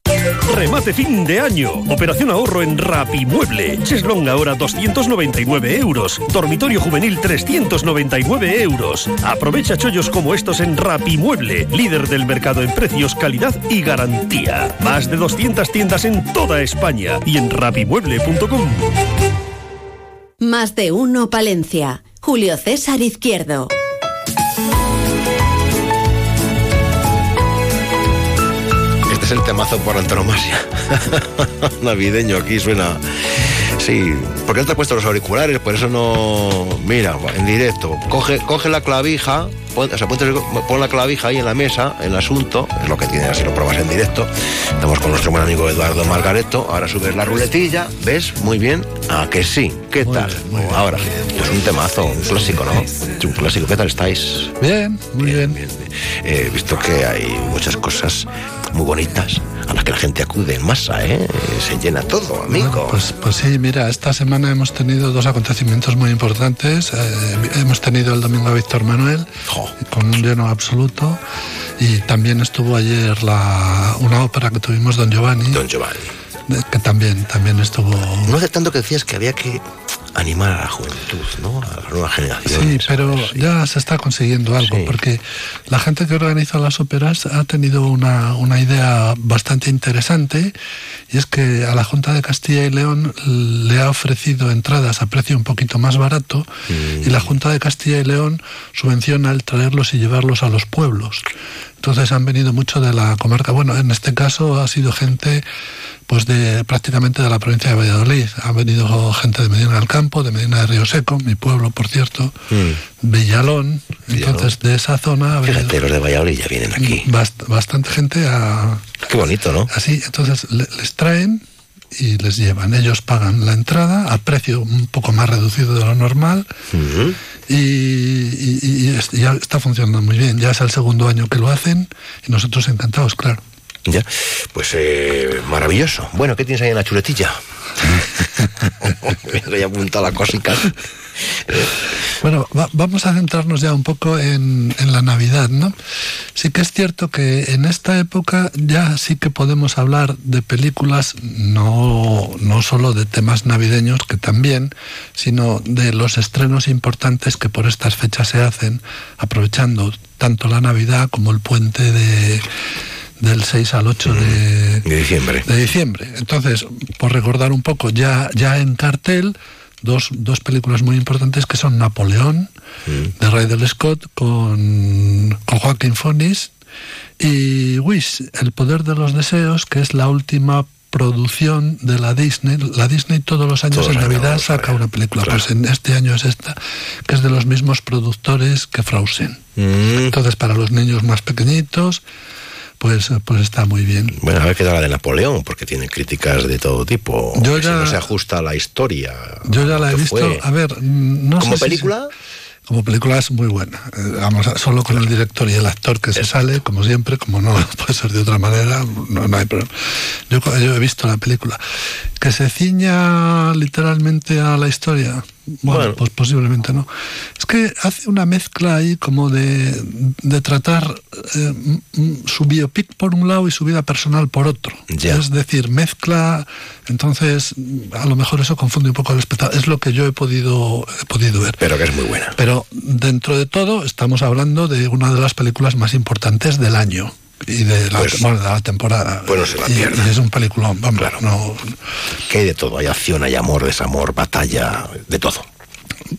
Remate fin de año. Operación ahorro en Rapimueble. Cheslong ahora 299 euros. Dormitorio juvenil 399 euros. Aprovecha chollos como estos en Rapimueble, líder del mercado en precios, calidad y garantía. Más de 200 tiendas en toda España y en rapimueble.com. Más de uno Palencia. Julio César Izquierdo. Este es el temazo por antonomasia. Navideño, aquí suena. Sí, porque no te has puesto los auriculares, por eso no. Mira, en directo, coge, coge la clavija, pon, o sea, ponte- pon la clavija ahí en la mesa, el asunto, es lo que tiene, así lo pruebas en directo. Estamos con nuestro buen amigo Eduardo Margareto, ahora subes la ruletilla, ¿ves? Muy bien. Ah, que sí, ¿qué tal? ahora, pues un temazo, un clásico, ¿no? Un clásico, ¿qué tal estáis? Bien, muy bien. Visto que hay muchas cosas muy bonitas a las que la gente acude en masa, ¿eh? Se llena todo, amigo. Bueno, pues, pues sí, mira, esta semana hemos tenido dos acontecimientos muy importantes. Eh, hemos tenido el domingo a Víctor Manuel, con un lleno absoluto, y también estuvo ayer la, una ópera que tuvimos, Don Giovanni. Don Giovanni. Que también, también estuvo... No hace tanto que decías que había que animar a la juventud, ¿no? A la nueva generación. Sí, pero ya se está consiguiendo algo, porque la gente que organiza las óperas ha tenido una, una idea bastante interesante, y es que a la Junta de Castilla y León le ha ofrecido entradas a precio un poquito más barato, y la Junta de Castilla y León subvenciona el traerlos y llevarlos a los pueblos. Entonces han venido mucho de la comarca. Bueno, en este caso ha sido gente pues de prácticamente de la provincia de Valladolid. Ha venido gente de Medina del Campo, de Medina de Río Seco, mi pueblo, por cierto, Villalón. Entonces, de esa zona ha venido Fíjate, los de Valladolid ya vienen aquí. bast- bastante gente a... Qué bonito, ¿no? Así, entonces le- les traen y les llevan. Ellos pagan la entrada a precio un poco más reducido de lo normal y, y- y es- ya está funcionando muy bien. Ya es el segundo año que lo hacen y nosotros encantados, claro. Ya, pues eh, maravilloso. Bueno, ¿qué tienes ahí en la chuletilla? Ya apunta la cosica. Bueno, vamos a centrarnos ya un poco en, en, la Navidad, ¿no? Sí que es cierto que en esta época ya sí que podemos hablar de películas, no, no solo de temas navideños, que también, sino de los estrenos importantes que por estas fechas se hacen, aprovechando tanto la Navidad como el puente de del 6 al 8 de, de, diciembre. De diciembre. Entonces, por recordar un poco, ya, ya en cartel, dos, dos películas muy importantes que son Napoleón, de Ridley Scott, con, con Joaquín Phoenix, y Wish, El Poder de los Deseos, que es la última producción de la Disney. La Disney todos los años en Navidad saca una película, pues en este año es esta, que es de los mismos productores que Frozen. Entonces, para los niños más pequeñitos, pues, pues está muy bien. Bueno, a ver qué tal la de Napoleón, porque tiene críticas de todo tipo. Yo ya, no se ajusta a la historia. Yo ya la he visto. A ver, no ¿Como película? como película es muy buena. Eh, vamos, solo con el director y el actor que se sale, como siempre, como no puede ser de otra manera, no, hay problema. Yo, yo, he visto la película. Que se ciña literalmente a la historia, bueno, pues posiblemente no. Es que hace una mezcla ahí como de, de tratar eh, su biopic por un lado y su vida personal por otro. Es decir, mezcla, entonces a lo mejor eso confunde un poco al espectador. Es lo que yo he podido, he podido ver. Pero que es muy buena. Pero dentro de todo estamos hablando de una de las películas más importantes del año y de la, pues, bueno, de la temporada. Bueno, se la y, y es un peliculón, vamos, claro. no... Que hay de todo, hay acción, hay amor, desamor, batalla, de todo.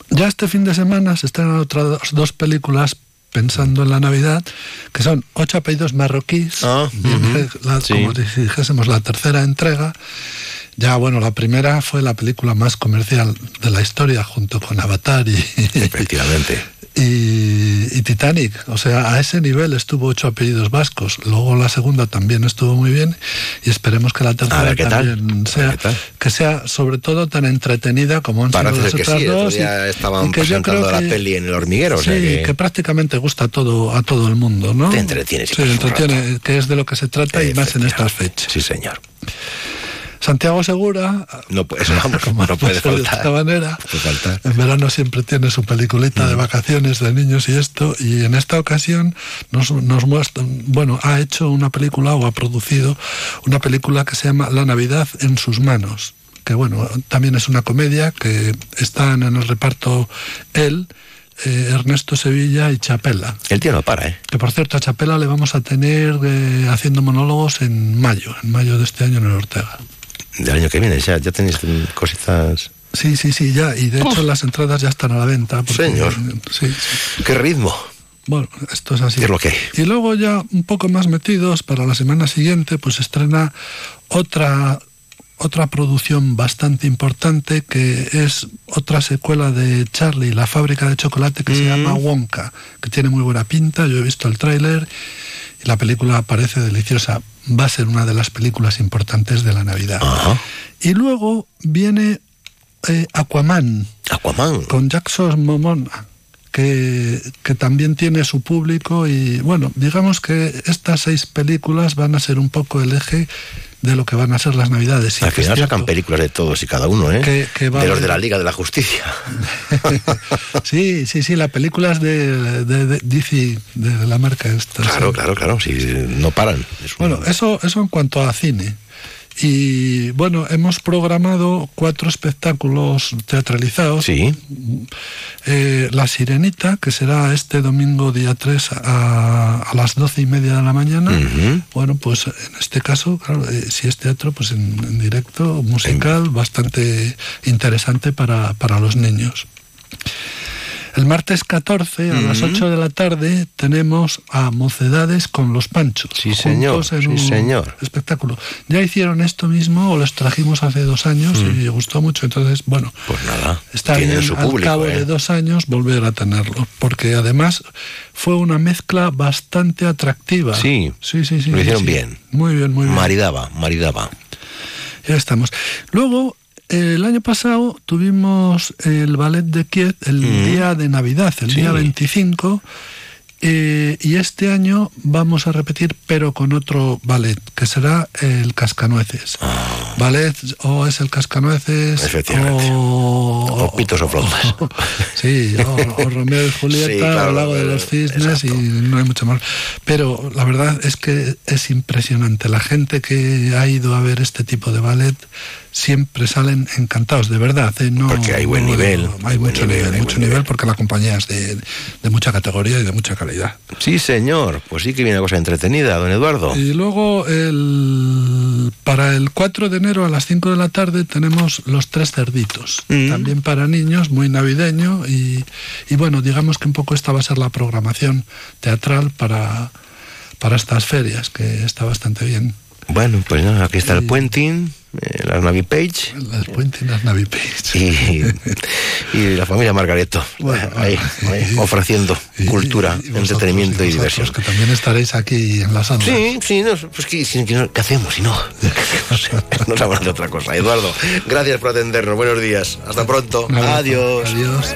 Ya este fin de semana se estrenan otras dos películas pensando en la Navidad, que son Ocho apellidos marroquíes, ah, uh -huh. la, sí. como si dijésemos la tercera entrega. Ya, bueno, la primera fue la película más comercial de la historia, junto con Avatar y... Efectivamente. Y, y, Titanic, o sea, a ese nivel estuvo ocho apellidos vascos. Luego la segunda también estuvo muy bien y esperemos que la tercera también tal? sea que sea sobre todo tan entretenida como han Parece sido las otras sí, dos. Ya estaban que yo presentando creo la que, peli en el hormiguero. Sí, o sea que... que... prácticamente gusta a todo a todo el mundo, ¿no? Te entretiene, sí, entretiene, que es de lo que se trata y más en estas fechas. Sí, señor. Santiago Segura, no, vamos, como no puede faltar. De esta manera, puede faltar. en verano siempre tiene su peliculita mm. de vacaciones de niños y esto, y en esta ocasión nos, nos muestra, bueno, ha hecho una película o ha producido una película que se llama La Navidad en sus manos, que bueno, también es una comedia que están en el reparto él, eh, Ernesto Sevilla y Chapela. El tío no para, ¿eh? Que por cierto, a Chapela le vamos a tener eh, haciendo monólogos en mayo, en mayo de este año en el Ortega del año que viene, ya, ya tenéis cositas. Sí, sí, sí, ya. Y de hecho oh. las entradas ya están a la venta. Porque, Señor. Sí, sí. ¿Qué ritmo? Bueno, esto es así. ¿Qué es lo que hay? Y luego ya un poco más metidos, para la semana siguiente, pues estrena otra otra producción bastante importante que es otra secuela de Charlie, la fábrica de chocolate que mm. se llama Wonka, que tiene muy buena pinta, yo he visto el tráiler y la película parece deliciosa va a ser una de las películas importantes de la Navidad. Ajá. Y luego viene eh, Aquaman. Aquaman. Con Jackson Momoa. Que, que, también tiene su público y bueno, digamos que estas seis películas van a ser un poco el eje de lo que van a ser las navidades. Al final sacan películas de todos y cada uno, ¿eh? Que, que de los de la Liga de la Justicia. sí, sí, sí, la película es de, de, de DC, de, la marca esta. Claro, sí. claro, claro, sí, no paran. Es un... Bueno, eso, eso en cuanto a cine. Y bueno, hemos programado cuatro espectáculos teatralizados. Sí. Eh, la Sirenita, que será este domingo día 3 a, a las doce y media de la mañana. Uh -huh. Bueno, pues en este caso, claro, eh, si es teatro, pues en, en directo, musical, en... bastante interesante para, para los niños. El martes 14 a uh -huh. las 8 de la tarde tenemos a Mocedades con los Panchos. Sí, señor. En sí, un señor. Espectáculo. Ya hicieron esto mismo o los trajimos hace dos años uh -huh. y gustó mucho. Entonces, bueno, pues nada. Está bien su al público, cabo ¿eh? de dos años volver a tenerlo. Porque además fue una mezcla bastante atractiva. Sí, sí, sí. sí lo hicieron sí. bien. Muy bien, muy bien. Maridaba, maridaba. Ya estamos. Luego el año pasado tuvimos el ballet de Kiev el mm. día de Navidad, el sí. día 25, Eh, y este año vamos a repetir, pero con otro ballet, que será el Cascanueces. Ah. Ballet o es el Cascanueces o... O pitos o flautas. sí, o, o Romeo y Julieta, Sí, claro, o Lago de eh, los Cisnes y no hay mucho más. Pero la verdad es que es impresionante. La gente que ha ido a ver este tipo de ballet siempre salen encantados, de verdad. ¿eh? No, Porque hay buen no nivel, Hay, mucho nivel, hay mucho nivel porque la compañía es de, de mucha categoría y de mucha calidad. Sí, señor. Pues sí que viene cosa entretenida, don Eduardo. Y luego el, para el 4 de enero a las 5 de la tarde tenemos Los Tres Cerditos, Mm. también para niños, muy navideño y, y bueno, digamos que un poco esta va a ser la programación teatral para, para estas ferias, que está bastante bien. Bueno, pues nada, aquí está el la Navi Page. El puenting, las Navi Page. Y, y la familia Margareto. ahí, ahí, ofreciendo cultura, entretenimiento y diversión. Que también estaréis aquí enlasando. Sí, sí, no, pues ¿qué, si- que no- ¿qué hacemos si no? No hablamos de otra cosa. Eduardo, gracias por atendernos. Buenos días. Hasta pronto. Adiós. Adiós.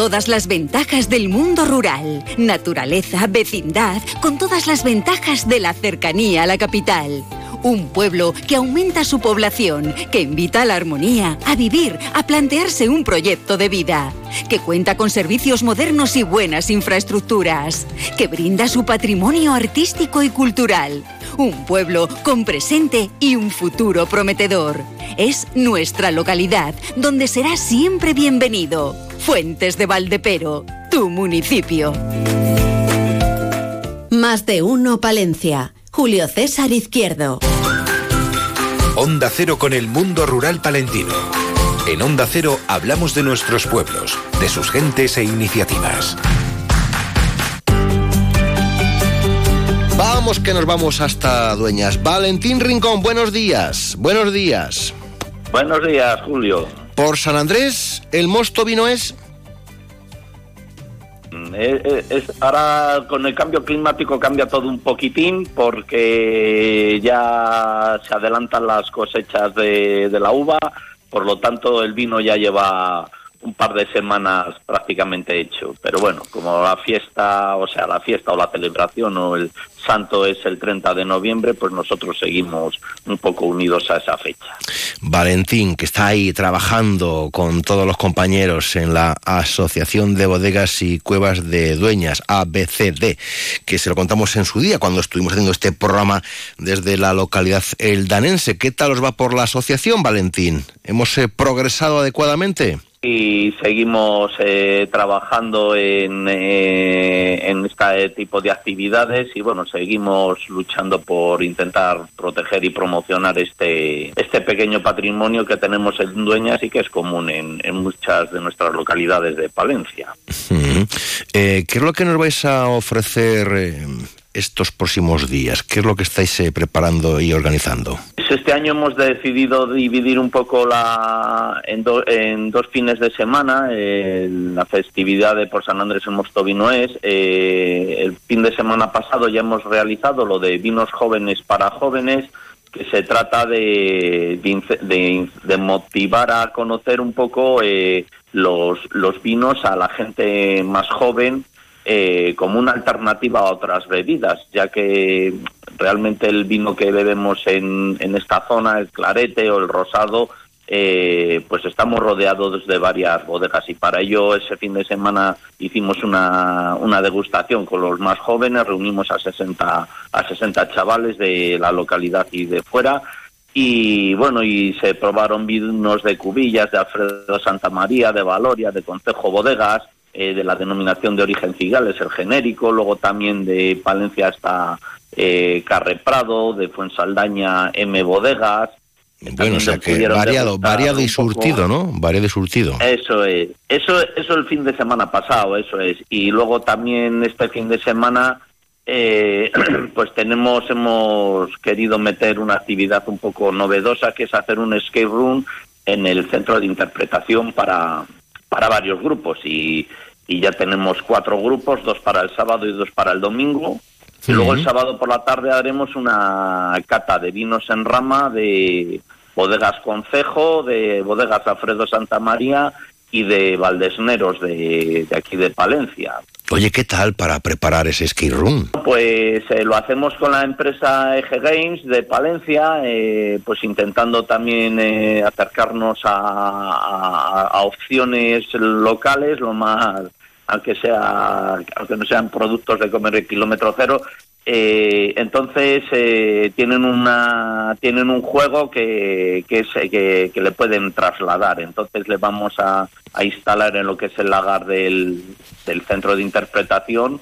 todas las ventajas del mundo rural, naturaleza, vecindad, con todas las ventajas de la cercanía a la capital. Un pueblo que aumenta su población, que invita a la armonía, a vivir, a plantearse un proyecto de vida, que cuenta con servicios modernos y buenas infraestructuras, que brinda su patrimonio artístico y cultural. Un pueblo con presente y un futuro prometedor. Es nuestra localidad, donde será siempre bienvenido. Fuentes de Valdepero, tu municipio. Más de uno Palencia. Julio César Izquierdo. Onda Cero con el mundo rural palentino. En Onda Cero hablamos de nuestros pueblos, de sus gentes e iniciativas. Vamos que nos vamos hasta Dueñas. Valentín Rincón, buenos días. Buenos días. Buenos días, Julio. Por San Andrés, el mosto vino es. Mm, eh, eh, es- ahora con el cambio climático cambia todo un poquitín porque ya se adelantan las cosechas de, de la uva, por lo tanto el vino ya lleva un par de semanas prácticamente hecho. Pero bueno, como la fiesta, o sea, la fiesta o la celebración o el santo es el 30 de noviembre, pues nosotros seguimos un poco unidos a esa fecha. Valentín, que está ahí trabajando con todos los compañeros en la Asociación de Bodegas y Cuevas de Dueñas, ABCD, que se lo contamos en su día cuando estuvimos haciendo este programa desde la localidad eldanense. ¿Qué tal os va por la asociación, Valentín? ¿Hemos eh, progresado adecuadamente? Y seguimos eh, trabajando en, eh, en este tipo de actividades y bueno seguimos luchando por intentar proteger y promocionar este este pequeño patrimonio que tenemos en Dueñas y que es común en, muchas de nuestras localidades de Palencia. Eh, ¿Qué es lo que nos vais a ofrecer eh, estos próximos días? ¿Qué es lo que estáis preparando y organizando? Pues Este año hemos decidido dividir un poco la en, do- en dos fines de semana la festividad de por San Andrés en Mostovino es eh, el fin de semana pasado ya hemos realizado lo de vinos jóvenes para jóvenes que se trata de, de, ince- de- de motivar a conocer un poco eh, los, los vinos a la gente más joven eh, como una alternativa a otras bebidas, ya que realmente el vino que bebemos en, en esta zona, el clarete o el rosado, eh, pues estamos rodeados de varias bodegas. Y para ello ese fin de semana hicimos una, degustación con los más jóvenes, reunimos a 60, a 60 chavales de la localidad y de fuera. Y bueno, y se probaron vinos de Cubillas, de Alfredo Santa María, de Valoria, de Concejo Bodegas, eh, de la denominación de origen Cigales, el genérico, luego también de Palencia hasta eh, Carre Prado, de Fuensaldaña M Bodegas. Bueno, o sea que variado, variado y surtido, ¿no? Variado y surtido. Eso es, eso, eso el fin de semana pasado, eso es. Y luego también este fin de semana eh, pues tenemos, hemos querido meter una actividad un poco novedosa, que es hacer un escape room en el centro de interpretación para, para varios grupos. Y, y ya tenemos cuatro grupos, dos para el sábado y dos para el domingo. Y luego el sábado por la tarde haremos una cata de vinos en rama de bodegas Concejo, de bodegas Alfredo Santa María y de Valdesneros de, de aquí de Palencia. Oye, ¿qué tal para preparar ese ski room? Pues eh, lo hacemos con la empresa Eje Games de Palencia, eh, pues intentando también eh, acercarnos a, a, opciones locales, lo más, aunque sea, aunque no sean productos de comer de kilómetro cero, eh, entonces eh, tienen una tienen un juego que, que, es, que, que, le pueden trasladar. Entonces le vamos a, a, instalar en lo que es el lagar del, del centro de interpretación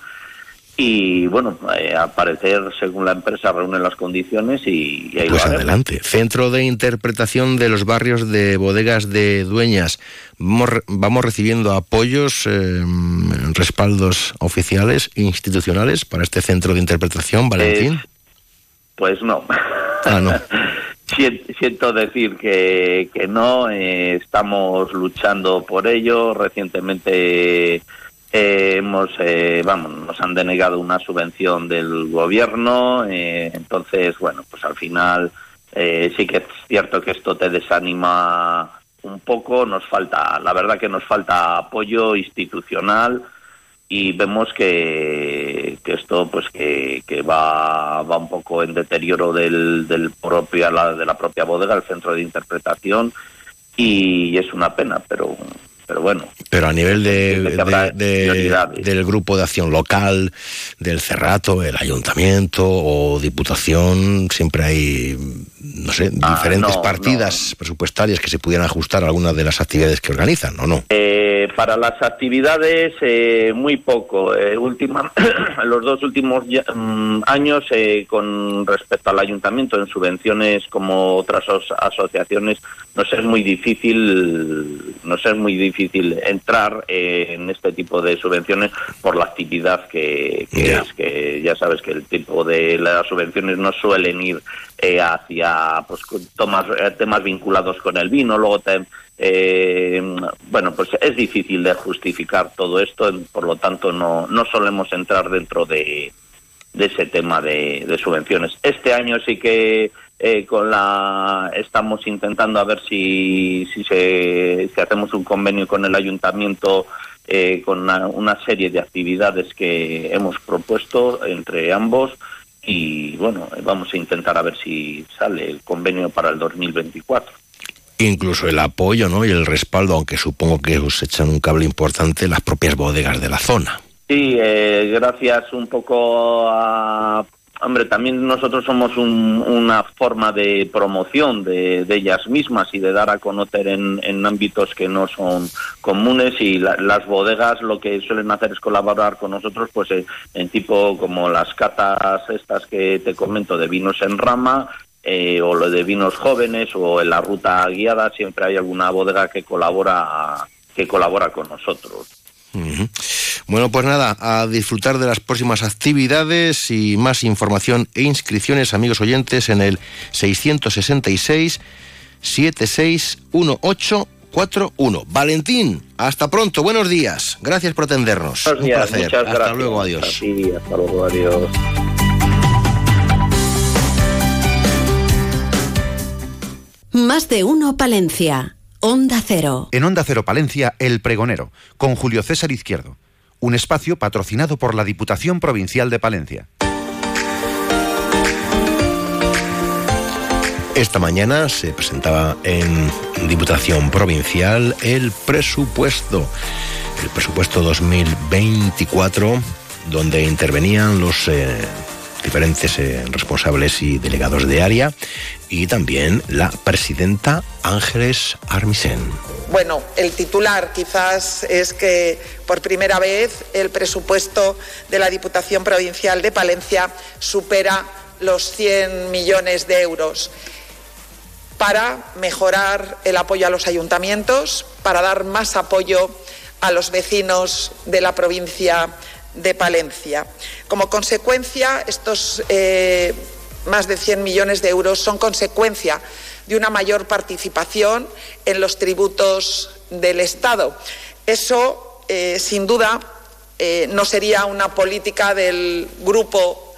y bueno, eh, al parecer, según la empresa, reúne las condiciones y, y ahí Pues adelante. Centro de Interpretación de los Barrios de Bodegas de Dueñas. Vamos, vamos recibiendo apoyos, eh, respaldos oficiales, institucionales para este centro de interpretación, Valentín. Eh, pues no. Ah, no. Siento decir que, que no, eh, estamos luchando por ello. Recientemente eh, hemos, eh, vamos, nos han denegado una subvención del gobierno, eh, entonces, bueno, pues al final eh, sí que es cierto que esto te desanima un poco, nos falta, la verdad que nos falta apoyo institucional y vemos que, que esto pues que, que va, va un poco en deterioro del, del propia, la, de la propia bodega, el centro de interpretación y es una pena, pero pero bueno. Pero a nivel de, de, de, del grupo de acción local, del Cerrato, el ayuntamiento o diputación, siempre hay, no sé, ah, diferentes no, partidas no. presupuestarias que se pudieran ajustar a algunas de las actividades que organizan, ¿o no? Eh, para las actividades, eh, muy poco. Eh, última, los dos últimos um, años, eh, con respecto al ayuntamiento, en subvenciones como otras asociaciones, nos es muy difícil, nos es muy difícil entrar eh, en este tipo de subvenciones por la actividad que, que yeah. es, que ya sabes que el tipo de las subvenciones no suelen ir eh, hacia pues tomas, eh, temas vinculados con el vino, luego te, eh, bueno, pues es difícil de justificar todo esto, por lo tanto no, no solemos entrar dentro de, ese tema de, subvenciones. Este año sí que eh, con la estamos intentando a ver si si, se, hacemos un convenio con el ayuntamiento eh, con una, serie de actividades que hemos propuesto entre ambos y bueno vamos a intentar a ver si sale el convenio para el 2024 incluso el apoyo ¿no? y el respaldo aunque supongo que os echan un cable importante las propias bodegas de la zona Sí, eh, gracias un poco a Hombre, también nosotros somos un, una forma de promoción de, de, ellas mismas y de dar a conocer en, ámbitos que no son comunes y la, las bodegas lo que suelen hacer es colaborar con nosotros pues en, en tipo como las catas estas que te comento de vinos en rama eh, o lo de vinos jóvenes o en la ruta guiada siempre hay alguna bodega que colabora que colabora con nosotros. Uh -huh. Bueno, pues nada, a disfrutar de las próximas actividades y más información e inscripciones, amigos oyentes, en el 666 761841. Valentín, hasta pronto, buenos días. Gracias por atendernos. Buenos días, Un placer. Muchas hasta gracias. luego, adiós. Sí, hasta luego, adiós. Más de uno Palencia. Onda Cero. En Onda Cero Palencia, El Pregonero, con Julio César Izquierdo. Un espacio patrocinado por la Diputación Provincial de Palencia. Esta mañana se presentaba en Diputación Provincial el presupuesto, el presupuesto 2024, donde intervenían los eh, diferentes eh, responsables y delegados de área y también la presidenta Ángeles Armisen. Bueno, el titular quizás es que por primera vez el presupuesto de la Diputación Provincial de Palencia supera los 100 millones de euros para mejorar el apoyo a los ayuntamientos, para dar más apoyo a los vecinos de la provincia de Palencia. Como consecuencia, estos eh, más de 100 millones de euros son consecuencia de una mayor participación en los tributos del Estado. Eso, eh, sin duda, eh, no sería una política del grupo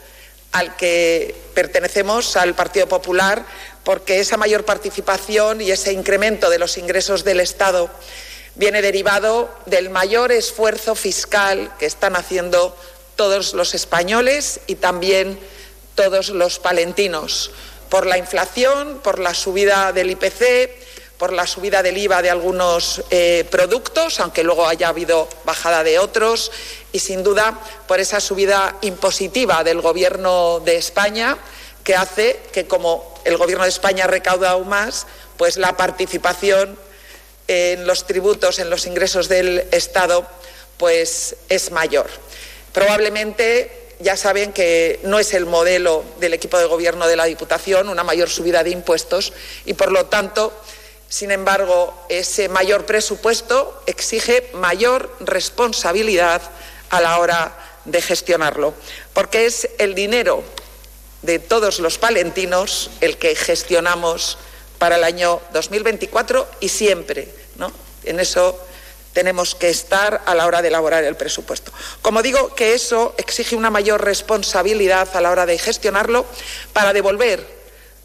al que pertenecemos, al Partido Popular, porque esa mayor participación y ese incremento de los ingresos del Estado viene derivado del mayor esfuerzo fiscal que están haciendo todos los españoles y también todos los palentinos, por la inflación, por la subida del IPC, por la subida del IVA de algunos eh, productos, aunque luego haya habido bajada de otros, y sin duda por esa subida impositiva del Gobierno de España, que hace que como el Gobierno de España recauda aún más, pues la participación en los tributos, en los ingresos del Estado, pues es mayor. Probablemente ya saben que no es el modelo del equipo de gobierno de la Diputación una mayor subida de impuestos y, por lo tanto, sin embargo, ese mayor presupuesto exige mayor responsabilidad a la hora de gestionarlo, porque es el dinero de todos los palentinos el que gestionamos para el año 2024 y siempre en eso tenemos que estar a la hora de elaborar el presupuesto. Como digo, que eso exige una mayor responsabilidad a la hora de gestionarlo para devolver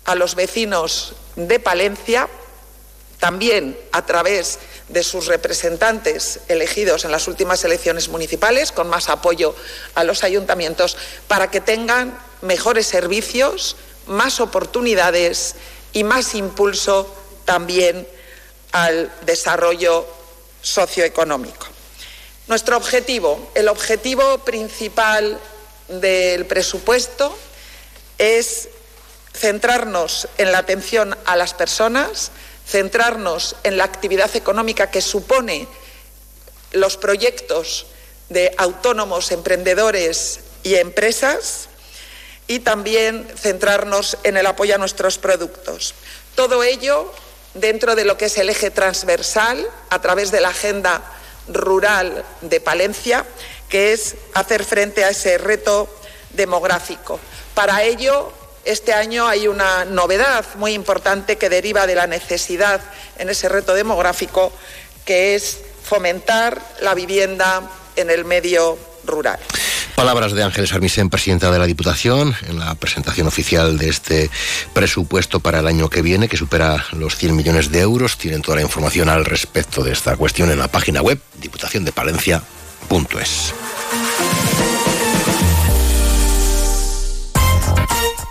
a los vecinos de Palencia, también a través de sus representantes elegidos en las últimas elecciones municipales, con más apoyo a los ayuntamientos, para que tengan mejores servicios, más oportunidades y más impulso también al desarrollo socioeconómico. Nuestro objetivo, el objetivo principal del presupuesto es centrarnos en la atención a las personas, centrarnos en la actividad económica que supone los proyectos de autónomos, emprendedores y empresas y también centrarnos en el apoyo a nuestros productos. Todo ello dentro de lo que es el eje transversal a través de la agenda rural de Palencia, que es hacer frente a ese reto demográfico. Para ello, este año hay una novedad muy importante que deriva de la necesidad en ese reto demográfico, que es fomentar la vivienda en el medio Palabras de Ángeles Armisen, presidenta de la Diputación, en la presentación oficial de este presupuesto para el año que viene, que supera los 100 millones de euros. Tienen toda la información al respecto de esta cuestión en la página web diputaciondepalencia.es.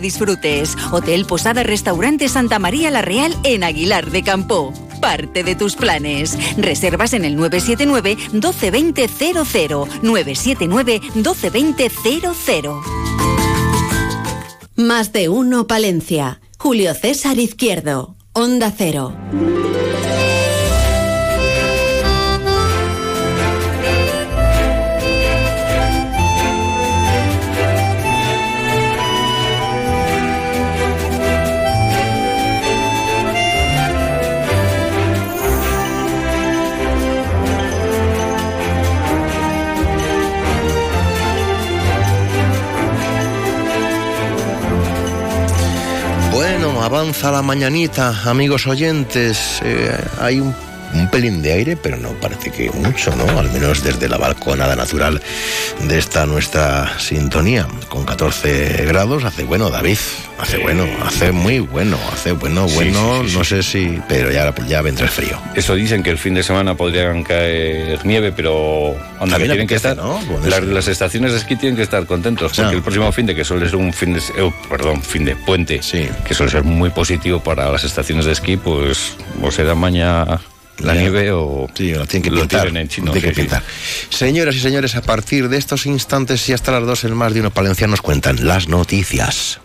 disfrutes. Hotel Posada Restaurante Santa María La Real en Aguilar de Campo. Parte de tus planes. Reservas en el 979 1220 00 979 1220 00. Más de uno Palencia. Julio César Izquierdo. Onda Cero. Avanza la mañanita, amigos oyentes. Eh, hay un, un pelín de aire, pero no parece que mucho, ¿no? Al menos desde la balconada natural de esta nuestra sintonía. Con 14 grados hace bueno, David. Hace bueno, hace muy bueno, hace bueno, Sí, bueno, sí, sí, no sé si, pero ya, ya vendrá el frío. Eso dicen que el fin de semana podrían caer nieve, pero anda, que tienen que estar. ¿no? Las, las estaciones de esquí tienen que estar contentos, porque el próximo fin de que suele ser un fin de, eh, perdón, fin de puente, que suele ser muy positivo para las estaciones de esquí, pues o se da maña la nieve o Sí, lo tienen que lo pintar. tienen en chino. tienen que sí, sí. pintar. Señoras y señores, a partir de estos instantes y hasta las dos, el más de uno Palencia nos cuentan las noticias.